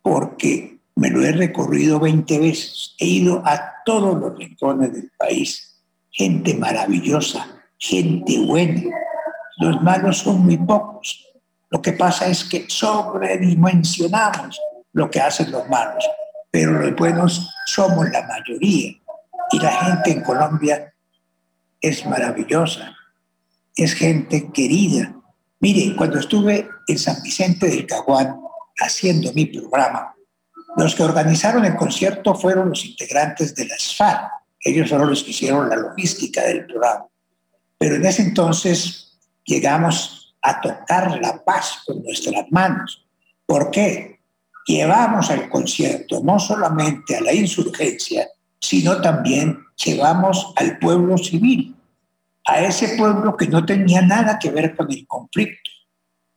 S3: porque me lo he recorrido 20 veces. He ido a todos los rincones del país. Gente maravillosa, gente buena. Los malos son muy pocos. Lo que pasa es que sobredimensionamos lo que hacen los malos, pero los buenos somos la mayoría. Y la gente en Colombia es maravillosa, es gente querida. Mire, cuando estuve en San Vicente del Caguán, haciendo mi programa, los que organizaron el concierto fueron los integrantes de la SFAR. Ellos fueron los que hicieron la logística del programa. Pero en ese entonces llegamos a tocar la paz con nuestras manos. ¿Por qué? Llevamos al concierto no solamente a la insurgencia, sino también llevamos al pueblo civil, a ese pueblo que no tenía nada que ver con el conflicto,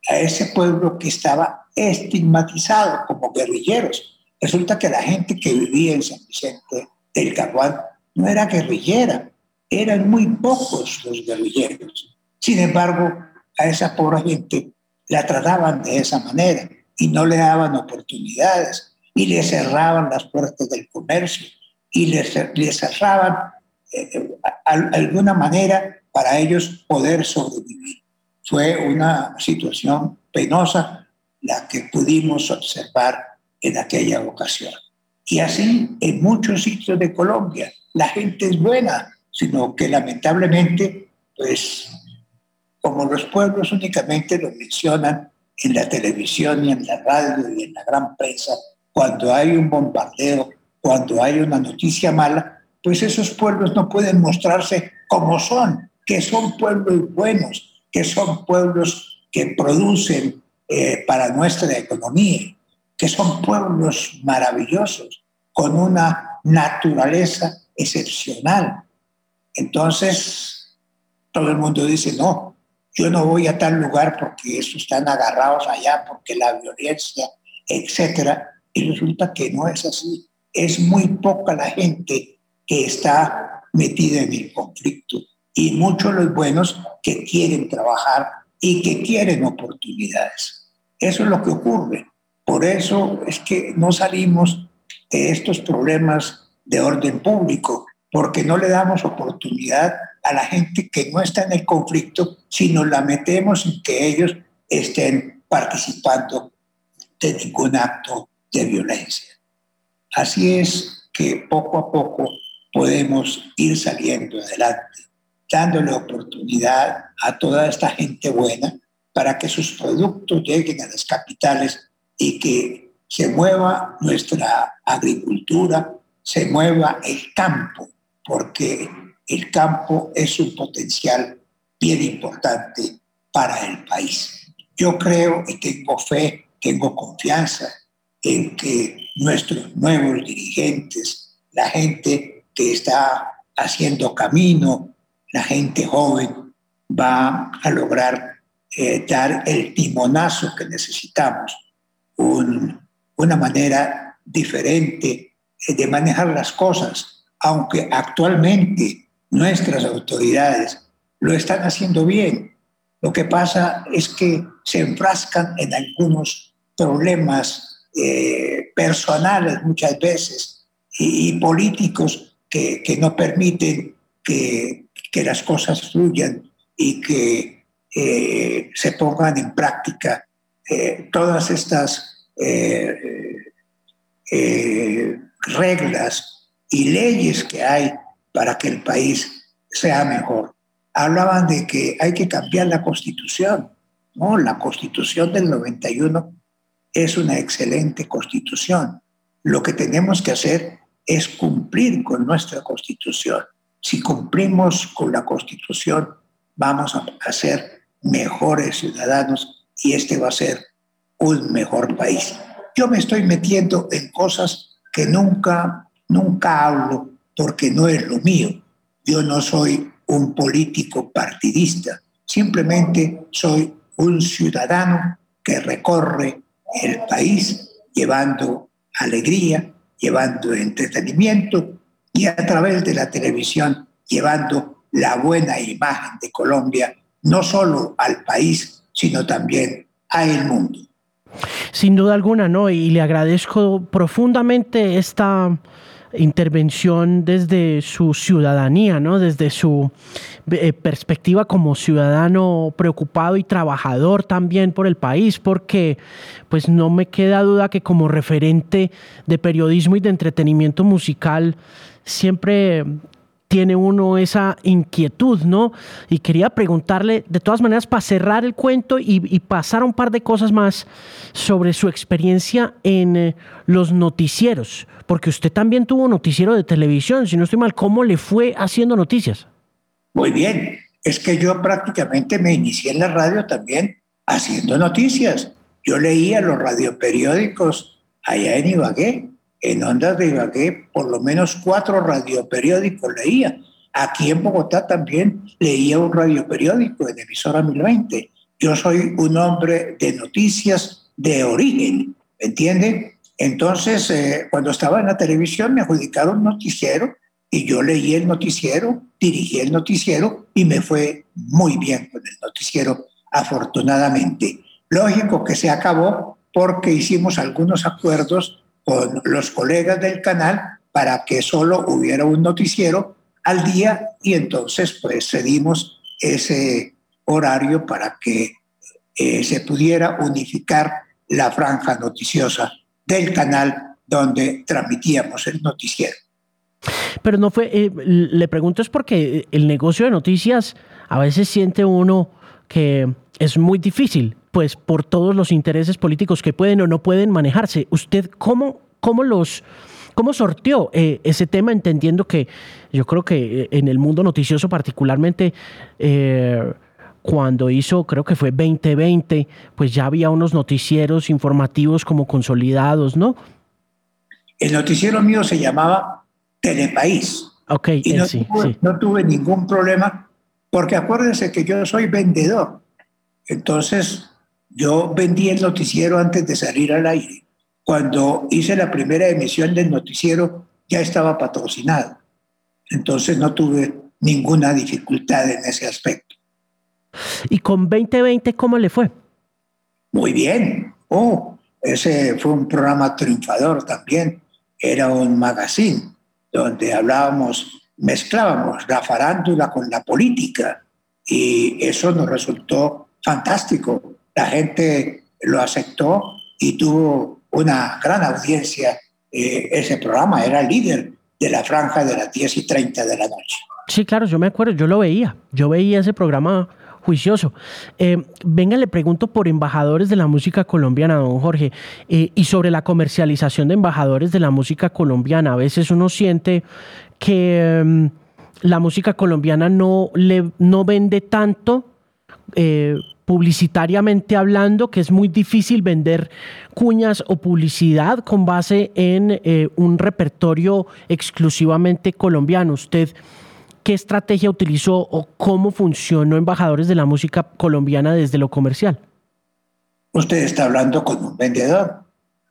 S3: a ese pueblo que estaba estigmatizado como guerrilleros. Resulta que la gente que vivía en San Vicente del Caguán no era guerrillera, eran muy pocos los guerrilleros. Sin embargo, a esa pobre gente la trataban de esa manera y no le daban oportunidades y le cerraban las puertas del comercio y le, cerraban de eh, alguna manera para ellos poder sobrevivir. Fue una situación penosa la que pudimos observar en aquella ocasión. Y así en muchos sitios de Colombia. La gente es buena, sino que lamentablemente, pues como los pueblos únicamente lo mencionan en la televisión y en la radio y en la gran prensa, cuando hay un bombardeo, cuando hay una noticia mala, pues esos pueblos no pueden mostrarse como son, que son pueblos buenos, que son pueblos que producen eh, para nuestra economía, que son pueblos maravillosos, con una naturaleza excepcional. Entonces, todo el mundo dice, no, yo no voy a tal lugar porque estos están agarrados allá, porque la violencia, etcétera. Y resulta que no es así. Es muy poca la gente que está metida en el conflicto y muchos los buenos que quieren trabajar y que quieren oportunidades. Eso es lo que ocurre. Por eso es que no salimos de estos problemas de orden público, porque no le damos oportunidad a la gente que no está en el conflicto, sino la metemos en que ellos estén participando de ningún acto de violencia. Así es que poco a poco podemos ir saliendo adelante, dándole oportunidad a toda esta gente buena para que sus productos lleguen a las capitales y que se mueva nuestra agricultura, se mueva el campo, porque el campo es un potencial bien importante para el país. Yo creo y tengo fe, tengo confianza en que nuestros nuevos dirigentes, la gente que está haciendo camino, la gente joven, va a lograr eh, dar el timonazo que necesitamos, una manera diferente de manejar las cosas, aunque actualmente nuestras autoridades lo están haciendo bien. Lo que pasa es que se enfrascan en algunos problemas eh, personales muchas veces y, políticos que, no permiten que, que, las cosas fluyan y que eh, se pongan en práctica eh, todas estas reglas y leyes que hay para que el país sea mejor. Hablaban de que hay que cambiar la constitución. No, la constitución del 91 es una excelente constitución. Lo que tenemos que hacer es cumplir con nuestra constitución. Si cumplimos con la constitución, vamos a ser mejores ciudadanos y este va a ser un mejor país. Yo me estoy metiendo en cosas que nunca, nunca hablo porque no es lo mío. Yo no soy un político partidista, simplemente soy un ciudadano que recorre el país llevando alegría, llevando entretenimiento y a través de la televisión llevando la buena imagen de Colombia, no solo al país, sino también al mundo.
S2: Sin duda alguna, ¿no? Y le agradezco profundamente esta intervención desde su ciudadanía, ¿no? Desde su eh, perspectiva como ciudadano preocupado y trabajador también por el país, porque pues no me queda duda que como referente de periodismo y de entretenimiento musical siempre tiene uno esa inquietud, ¿no? Y quería preguntarle, de todas maneras, para cerrar el cuento y, pasar un par de cosas más sobre su experiencia en eh, los noticieros, porque usted también tuvo noticiero de televisión, si no estoy mal, ¿cómo le fue haciendo noticias?
S3: Muy bien, es que yo prácticamente me inicié en la radio también haciendo noticias. Yo leía los radioperiódicos allá en Ibagué en Ondas de Ibagué por lo menos cuatro radioperiódicos leía. Aquí en Bogotá también leía un radioperiódico en emisora 1020. Yo soy un hombre de noticias de origen, ¿me entiende? Entonces, eh, cuando estaba en la televisión me adjudicaron noticiero y yo leí el noticiero, dirigí el noticiero y me fue muy bien con el noticiero, afortunadamente. Lógico que se acabó porque hicimos algunos acuerdos con los colegas del canal para que solo hubiera un noticiero al día y entonces pues cedimos ese horario para que eh, se pudiera unificar la franja noticiosa del canal donde transmitíamos el noticiero.
S2: Pero no fue, eh, le pregunto es porque el negocio de noticias a veces siente uno que es muy difícil pues por todos los intereses políticos que pueden o no pueden manejarse. ¿Usted cómo, cómo los... ¿Cómo sorteó eh, ese tema entendiendo que yo creo que eh, en el mundo noticioso particularmente eh, cuando hizo, creo que fue 2020, pues ya había unos noticieros informativos como consolidados, ¿no?
S3: El noticiero mío se llamaba Telepaís.
S2: Ok,
S3: y no, tuve, no tuve ningún problema porque acuérdense que yo soy vendedor. Entonces, yo vendí el noticiero antes de salir al aire. Cuando hice la primera emisión del noticiero ya estaba patrocinado. Entonces no tuve ninguna dificultad en ese aspecto.
S2: ¿Y con 2020 cómo le fue?
S3: Muy bien. Oh, ese fue un programa triunfador también. Era un magazine donde hablábamos, mezclábamos la farándula con la política y eso nos resultó fantástico la gente lo aceptó y tuvo una gran audiencia. Eh, ese programa era líder de la franja de las 10 y 30 de la noche.
S2: Sí, claro, yo me acuerdo, yo lo veía, yo veía ese programa juicioso. Eh, venga, le pregunto por embajadores de la música colombiana, don Jorge, eh, y sobre la comercialización de embajadores de la música colombiana. A veces uno siente que em, la música colombiana no, le, no vende tanto. Eh, publicitariamente hablando, que es muy difícil vender cuñas o publicidad con base en un repertorio exclusivamente colombiano. Usted ¿Qué estrategia utilizó o cómo funcionó Embajadores de la Música Colombiana desde lo comercial?
S3: Usted está hablando con un vendedor.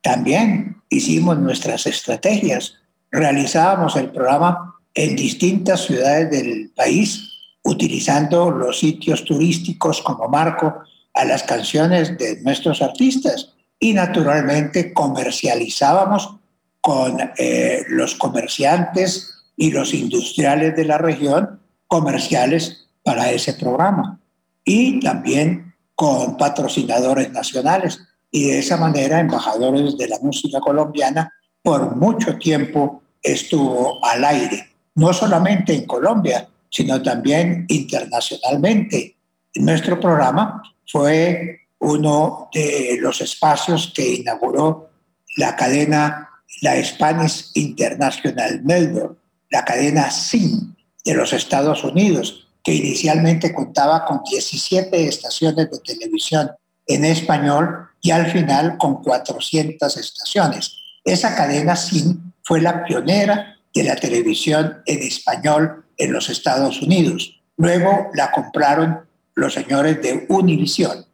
S3: También hicimos nuestras estrategias. Realizábamos el programa en distintas ciudades del país, utilizando los sitios turísticos como marco a las canciones de nuestros artistas. Y naturalmente comercializábamos con eh, los comerciantes y los industriales de la región comerciales para ese programa. Y también con patrocinadores nacionales. Y de esa manera embajadores de la música colombiana por mucho tiempo estuvo al aire, no solamente en Colombia, sino también internacionalmente. Nuestro programa fue uno de los espacios que inauguró la cadena La Spanish International Melbourne, la cadena SIN de los Estados Unidos, que inicialmente contaba con 17 estaciones de televisión en español y al final con 400 estaciones. Esa cadena SIN fue la pionera de la televisión en español en los Estados Unidos. Luego la compraron los señores de Univision.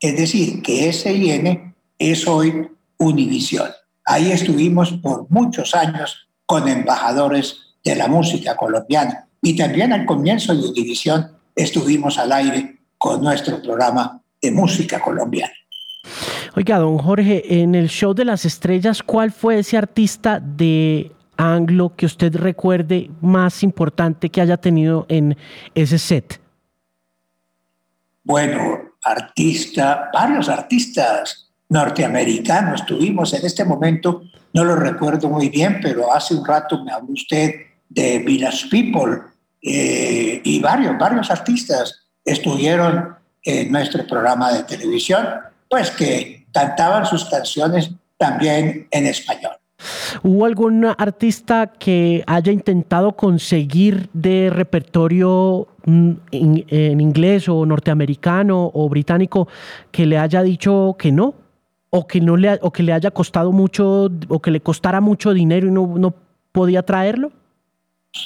S3: Es decir, que SIN es hoy Univision. Ahí estuvimos por muchos años con embajadores de la música colombiana. Y también al comienzo de División estuvimos al aire con nuestro programa de música colombiana.
S2: Oiga, don Jorge, en el show de las estrellas, ¿cuál fue ese artista de anglo que usted recuerde más importante que haya tenido en ese set?
S3: Bueno, artista, varios artistas norteamericanos tuvimos en este momento, no lo recuerdo muy bien, pero hace un rato me habló usted de Village People eh, y varios, varios artistas estuvieron en nuestro programa de televisión, pues que cantaban sus canciones también en español.
S2: ¿Hubo algún artista que haya intentado conseguir de repertorio mm, en, inglés o norteamericano o británico que le haya dicho que no? ¿O que, no le, o que le haya costado mucho o que le costara mucho dinero y no, no podía traerlo?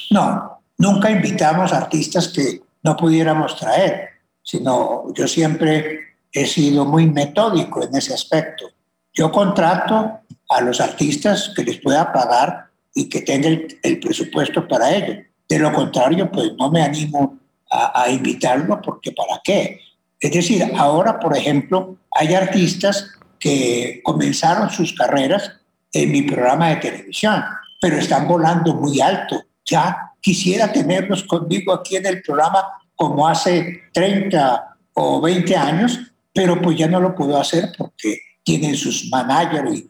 S3: No, nunca invitamos artistas que no pudiéramos traer, sino yo siempre he sido muy metódico en ese aspecto. Yo contrato a los artistas que les pueda pagar y que tengan el, presupuesto para ello. De lo contrario, pues no me animo a, a invitarlo porque ¿para qué? Es decir, ahora, por ejemplo, hay artistas que comenzaron sus carreras en mi programa de televisión, pero están volando muy alto ya quisiera tenerlos conmigo aquí en el programa como hace 30 o 20 años, pero pues ya no lo puedo hacer porque tienen sus managers y,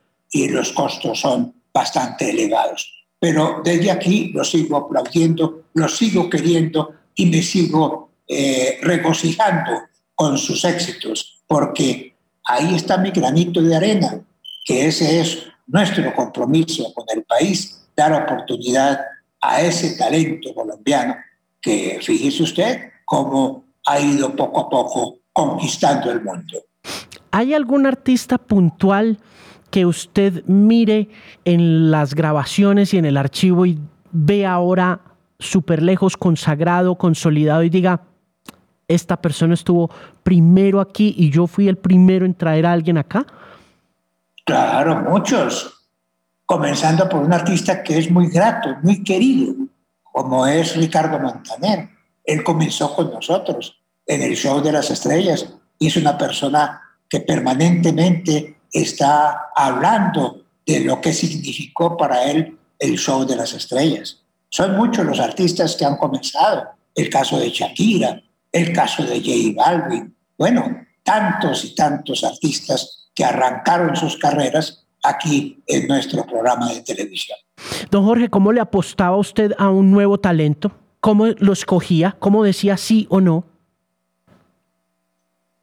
S3: los costos son bastante elevados. Pero desde aquí los sigo aplaudiendo, los sigo queriendo y me sigo eh, regocijando con sus éxitos, porque ahí está mi granito de arena, que ese es nuestro compromiso con el país, dar oportunidad a ese talento colombiano que, fíjese usted, cómo ha ido poco a poco conquistando el mundo.
S2: ¿Hay algún artista puntual que usted mire en las grabaciones y en el archivo y ve ahora súper lejos, consagrado, consolidado y diga, esta persona estuvo primero aquí y yo fui el primero en traer a alguien acá?
S3: Claro, muchos comenzando por un artista que es muy grato, muy querido, como es Ricardo Montaner. Él comenzó con nosotros en el Show de las Estrellas es una persona que permanentemente está hablando de lo que significó para él el Show de las Estrellas. Son muchos los artistas que han comenzado. El caso de Shakira, el caso de J Balvin. Bueno, tantos y tantos artistas que arrancaron sus carreras aquí en nuestro programa de televisión.
S2: Don Jorge, ¿cómo le apostaba usted a un nuevo talento? ¿Cómo lo escogía? ¿Cómo decía sí o no?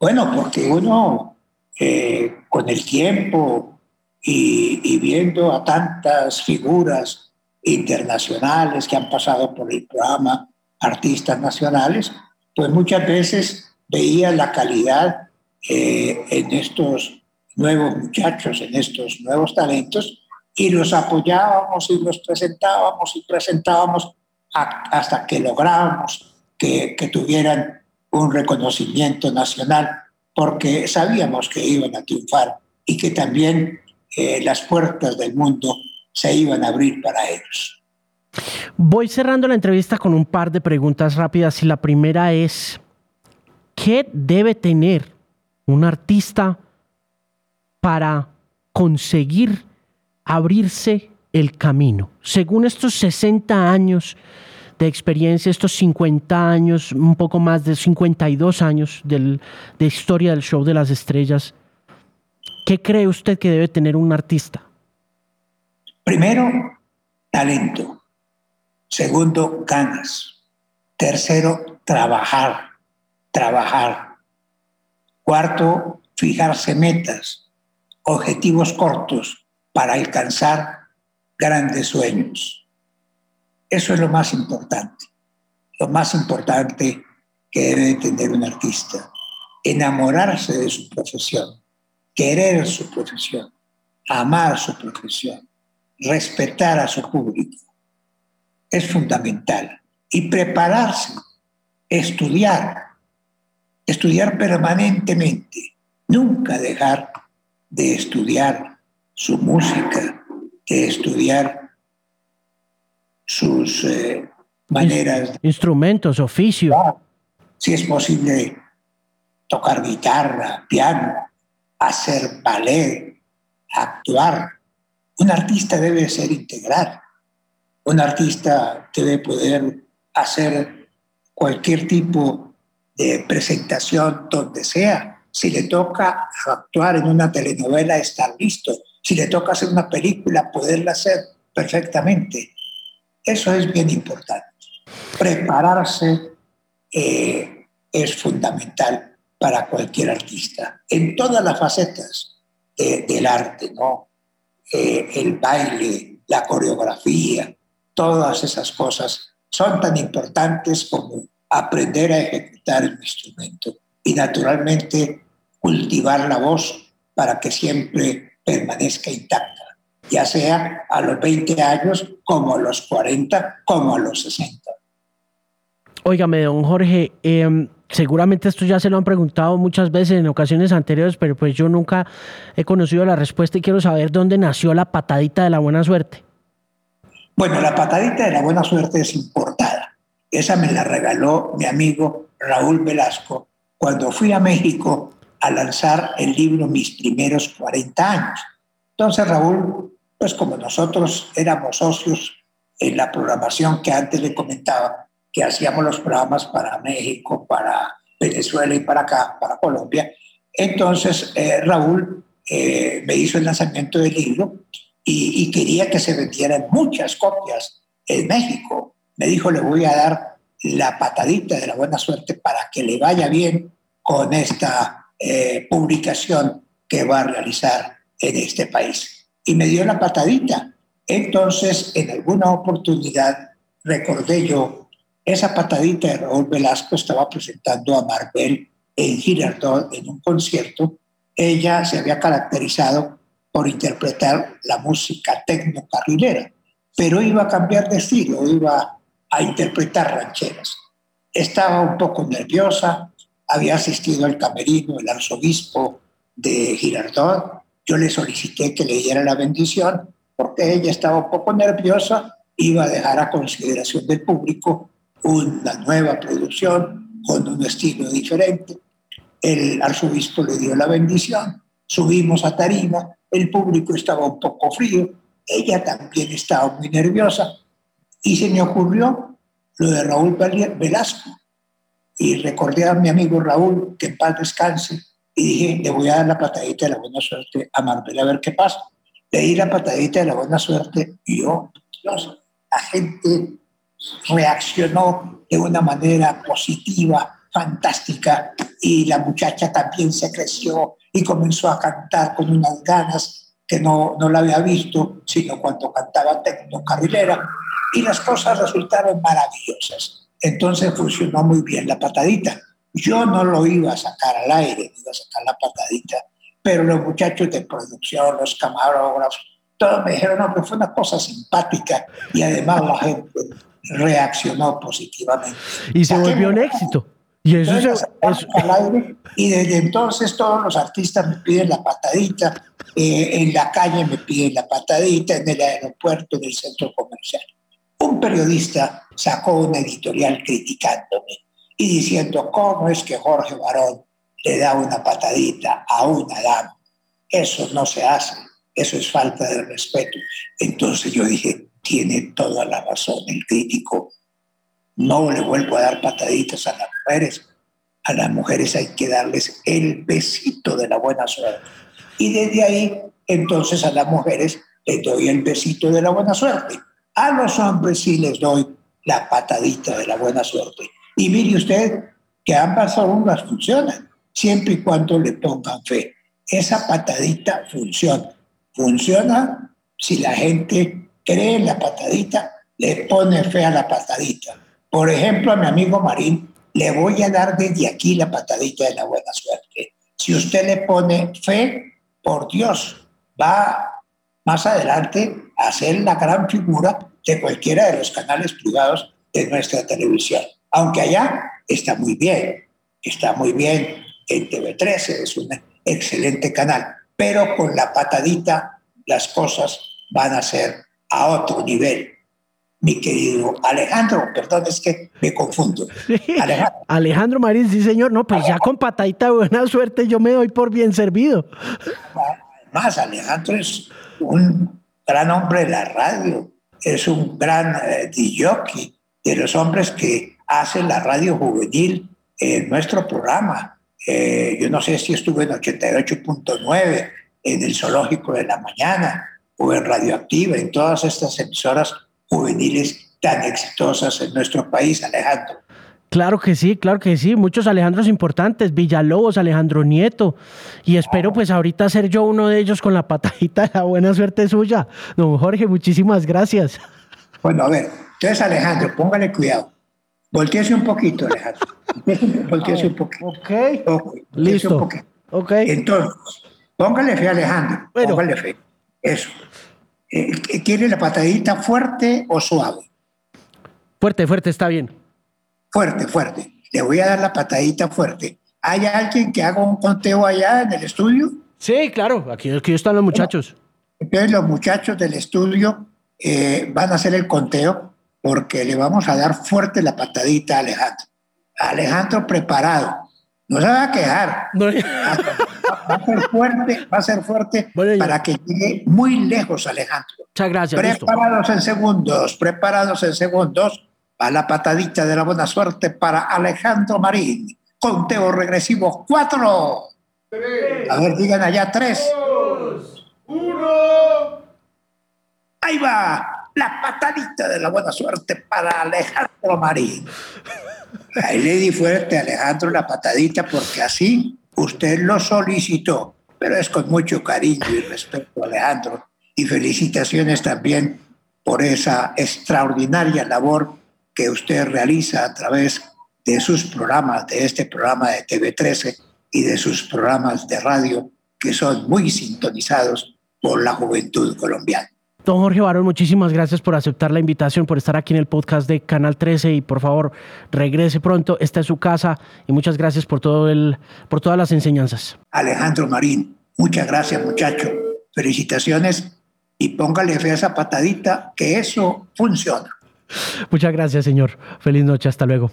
S3: Bueno, porque uno eh, con el tiempo y, viendo a tantas figuras internacionales que han pasado por el programa, artistas nacionales, pues muchas veces veía la calidad eh, en estos nuevos muchachos, en estos nuevos talentos, y los apoyábamos y los presentábamos y presentábamos hasta que lográbamos que, que tuvieran un reconocimiento nacional, porque sabíamos que iban a triunfar y que también eh, las puertas del mundo se iban a abrir para ellos.
S2: Voy cerrando la entrevista con un par de preguntas rápidas y la primera es, ¿qué debe tener un artista para conseguir abrirse el camino. Según estos 60 años de experiencia, estos 50 años, un poco más de 52 años de historia del show de las estrellas, ¿qué cree usted que debe tener un artista?
S3: Primero, talento. Segundo, ganas. Tercero, trabajar, trabajar. Cuarto, fijarse metas, objetivos cortos para alcanzar grandes sueños. Eso es lo más importante, lo más importante que debe tener un artista. Enamorarse de su profesión, querer su profesión, amar su profesión, respetar a su público. Es fundamental. Y prepararse, estudiar, estudiar permanentemente, nunca dejar de estudiar su música, estudiar sus eh, maneras.
S2: Instrumentos, oficio.
S3: Si es posible tocar guitarra, piano, hacer ballet, actuar. Un artista debe ser integral. Un artista debe poder hacer cualquier tipo de presentación donde sea. Si le toca actuar en una telenovela, estar listo si le toca hacer una película, poderla hacer perfectamente. Eso es bien importante. Prepararse eh, es fundamental para cualquier artista, en todas las facetas del arte, ¿no? Eh, el baile, la coreografía, todas esas cosas son tan importantes como aprender a ejecutar el instrumento y naturalmente cultivar la voz para que siempre permanezca intacta, ya sea a los 20 años, como a los 40, como a los 60.
S2: Óigame, don Jorge, em, seguramente esto ya se lo han preguntado muchas veces en ocasiones anteriores, pero pues yo nunca he conocido la respuesta y quiero saber dónde nació la patadita de la buena suerte.
S3: Bueno, la patadita de la buena suerte es importada. Esa me la regaló mi amigo Raúl Velasco cuando fui a México a lanzar el libro Mis primeros 40 años. Entonces Raúl, pues como nosotros éramos socios en la programación que antes le comentaba, que hacíamos los programas para México, para Venezuela y para acá, para Colombia, entonces eh, Raúl eh, me hizo el lanzamiento del libro y, quería que se vendieran muchas copias en México. Me dijo, le voy a dar la patadita de la buena suerte para que le vaya bien con esta eh, publicación que va a realizar en este país. Y me dio la patadita. Entonces, en alguna oportunidad, recordé yo, esa patadita de Raúl Velasco estaba presentando a Marvel en Girardot en un concierto. Ella se había caracterizado por interpretar la música tecno-carrilera, pero iba a cambiar de estilo, iba a interpretar rancheras. Estaba un poco nerviosa, había asistido al camerino el arzobispo de Girardot. Yo le solicité que le diera la bendición porque ella estaba un poco nerviosa, iba a dejar a consideración del público una nueva producción con un estilo diferente. El arzobispo le dio la bendición, subimos a tarima, el público estaba un poco frío, ella también estaba muy nerviosa y se me ocurrió lo de Raúl Velasco y recordé a mi amigo Raúl, que en paz descanse, y dije, le voy a dar la patadita de la buena suerte a Marbella a ver qué pasa. Le di la patadita de la buena suerte y yo, Dios, la gente reaccionó de una manera positiva, fantástica, y la muchacha también se creció y comenzó a cantar con unas ganas que no, no la había visto, sino cuando cantaba Tecno Carrilera, y las cosas resultaron maravillosas. Entonces funcionó muy bien la patadita. Yo no lo iba a sacar al aire, iba a sacar la patadita, pero los muchachos de producción, los camarógrafos, todos me dijeron, no, pero fue una cosa simpática y además la gente reaccionó positivamente.
S2: Y se volvió un éxito. Y eso,
S3: Al aire, y desde entonces todos los artistas me piden la patadita, eh, en la calle me piden la patadita, en el aeropuerto, en el centro comercial. Un periodista sacó una editorial criticándome y diciendo cómo es que Jorge Barón le da una patadita a una dama. Eso no se hace, eso es falta de respeto. Entonces yo dije, tiene toda la razón el crítico. No le vuelvo a dar pataditas a las mujeres. A las mujeres hay que darles el besito de la buena suerte. Y desde ahí, entonces a las mujeres les doy el besito de la buena suerte. A los hombres sí les doy la patadita de la buena suerte. Y mire usted que ambas formas funcionan, siempre y cuando le pongan fe. Esa patadita funciona. Funciona si la gente cree en la patadita, le pone fe a la patadita. Por ejemplo, a mi amigo Marín, le voy a dar desde aquí la patadita de la buena suerte. Si usted le pone fe, por Dios, va más adelante a ser la gran figura de cualquiera de los canales privados de nuestra televisión aunque allá está muy bien, está muy bien en TV13, es un excelente canal, pero con la patadita las cosas van a ser a otro nivel. Mi querido Alejandro, perdón, es que me confundo.
S2: Alejandro. Alejandro Marín, sí señor, no, pues ya con patadita buena suerte yo me doy por bien servido.
S3: Además, Alejandro es un gran hombre de la radio, es un gran eh, de los hombres que hace la radio juvenil en nuestro programa. Eh, yo no sé si estuve en 88.9, en el Zoológico de la Mañana o en Radioactiva, en todas estas emisoras juveniles tan exitosas en nuestro país, Alejandro.
S2: Claro que sí, claro que sí, muchos Alejandros importantes, Villalobos, Alejandro Nieto, y espero pues ahorita ser yo uno de ellos con la patadita de la buena suerte suya. Don Jorge, muchísimas gracias.
S3: Bueno, a ver, entonces Alejandro, póngale cuidado. Volteese un poquito, Alejandro. Volteese un poquito.
S2: Ok. Listo. Ok.
S3: Entonces, póngale fe, Alejandro. Póngale fe. Eso. Eh, ¿Quiere la patadita fuerte o suave?
S2: Fuerte, fuerte, está bien.
S3: Fuerte, fuerte. Le voy a dar la patadita fuerte. ¿Hay alguien que haga un conteo allá en el estudio?
S2: Sí, claro. Aquí, aquí están los muchachos.
S3: entonces, los muchachos del estudio eh, van a hacer el conteo porque le vamos a dar fuerte la patadita a Alejandro. Alejandro preparado. No se va a quejar. Va, a ser fuerte, va a ser fuerte para que llegue muy lejos Alejandro.
S2: Muchas gracias.
S3: Preparados en segundos, preparados en segundos a la patadita de la buena suerte para Alejandro Marín. Conteo regresivo cuatro. A ver, digan allá tres. Dos, uno. Ahí va la patadita de la buena suerte para Alejandro Marín. Ahí le di fuerte Alejandro la patadita porque así usted lo solicitó, pero es con mucho cariño y respeto, Alejandro. Y felicitaciones también por esa extraordinaria labor que usted realiza a través de sus programas, de este programa de TV13 y de sus programas de radio que son muy sintonizados por la juventud colombiana.
S2: Don Jorge Barón, muchísimas gracias por aceptar la invitación, por estar aquí en el podcast de Canal 13 y por favor regrese pronto. Esta es su casa y muchas gracias por, todo el, por todas las enseñanzas.
S3: Alejandro Marín, muchas gracias muchacho. Felicitaciones y póngale fe a esa patadita que eso funciona.
S2: Muchas gracias, señor. Feliz noche, hasta luego.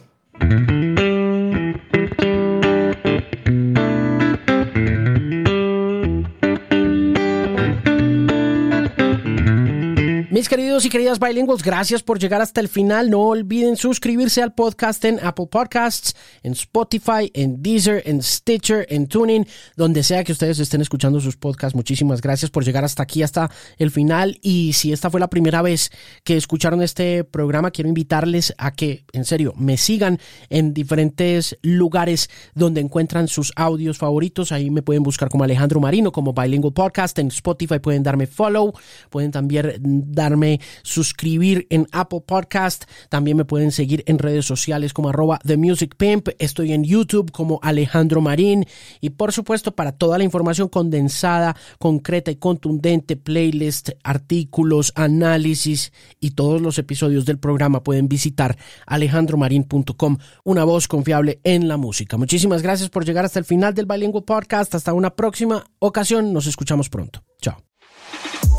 S2: Queridos y queridas bilingües, gracias por llegar hasta el final. No olviden suscribirse al podcast en Apple Podcasts, en Spotify, en Deezer, en Stitcher, en Tuning, donde sea que ustedes estén escuchando sus podcasts. Muchísimas gracias por llegar hasta aquí, hasta el final. Y si esta fue la primera vez que escucharon este programa, quiero invitarles a que, en serio, me sigan en diferentes lugares donde encuentran sus audios favoritos. Ahí me pueden buscar como Alejandro Marino, como Bilingual Podcast. En Spotify pueden darme follow, pueden también dar suscribir en Apple Podcast. También me pueden seguir en redes sociales como arroba The Music. Estoy en YouTube como Alejandro Marín. Y por supuesto, para toda la información condensada, concreta y contundente, playlist, artículos, análisis y todos los episodios del programa pueden visitar alejandromarin.com, una voz confiable en la música. Muchísimas gracias por llegar hasta el final del Bilingual Podcast. Hasta una próxima ocasión. Nos escuchamos pronto. Chao.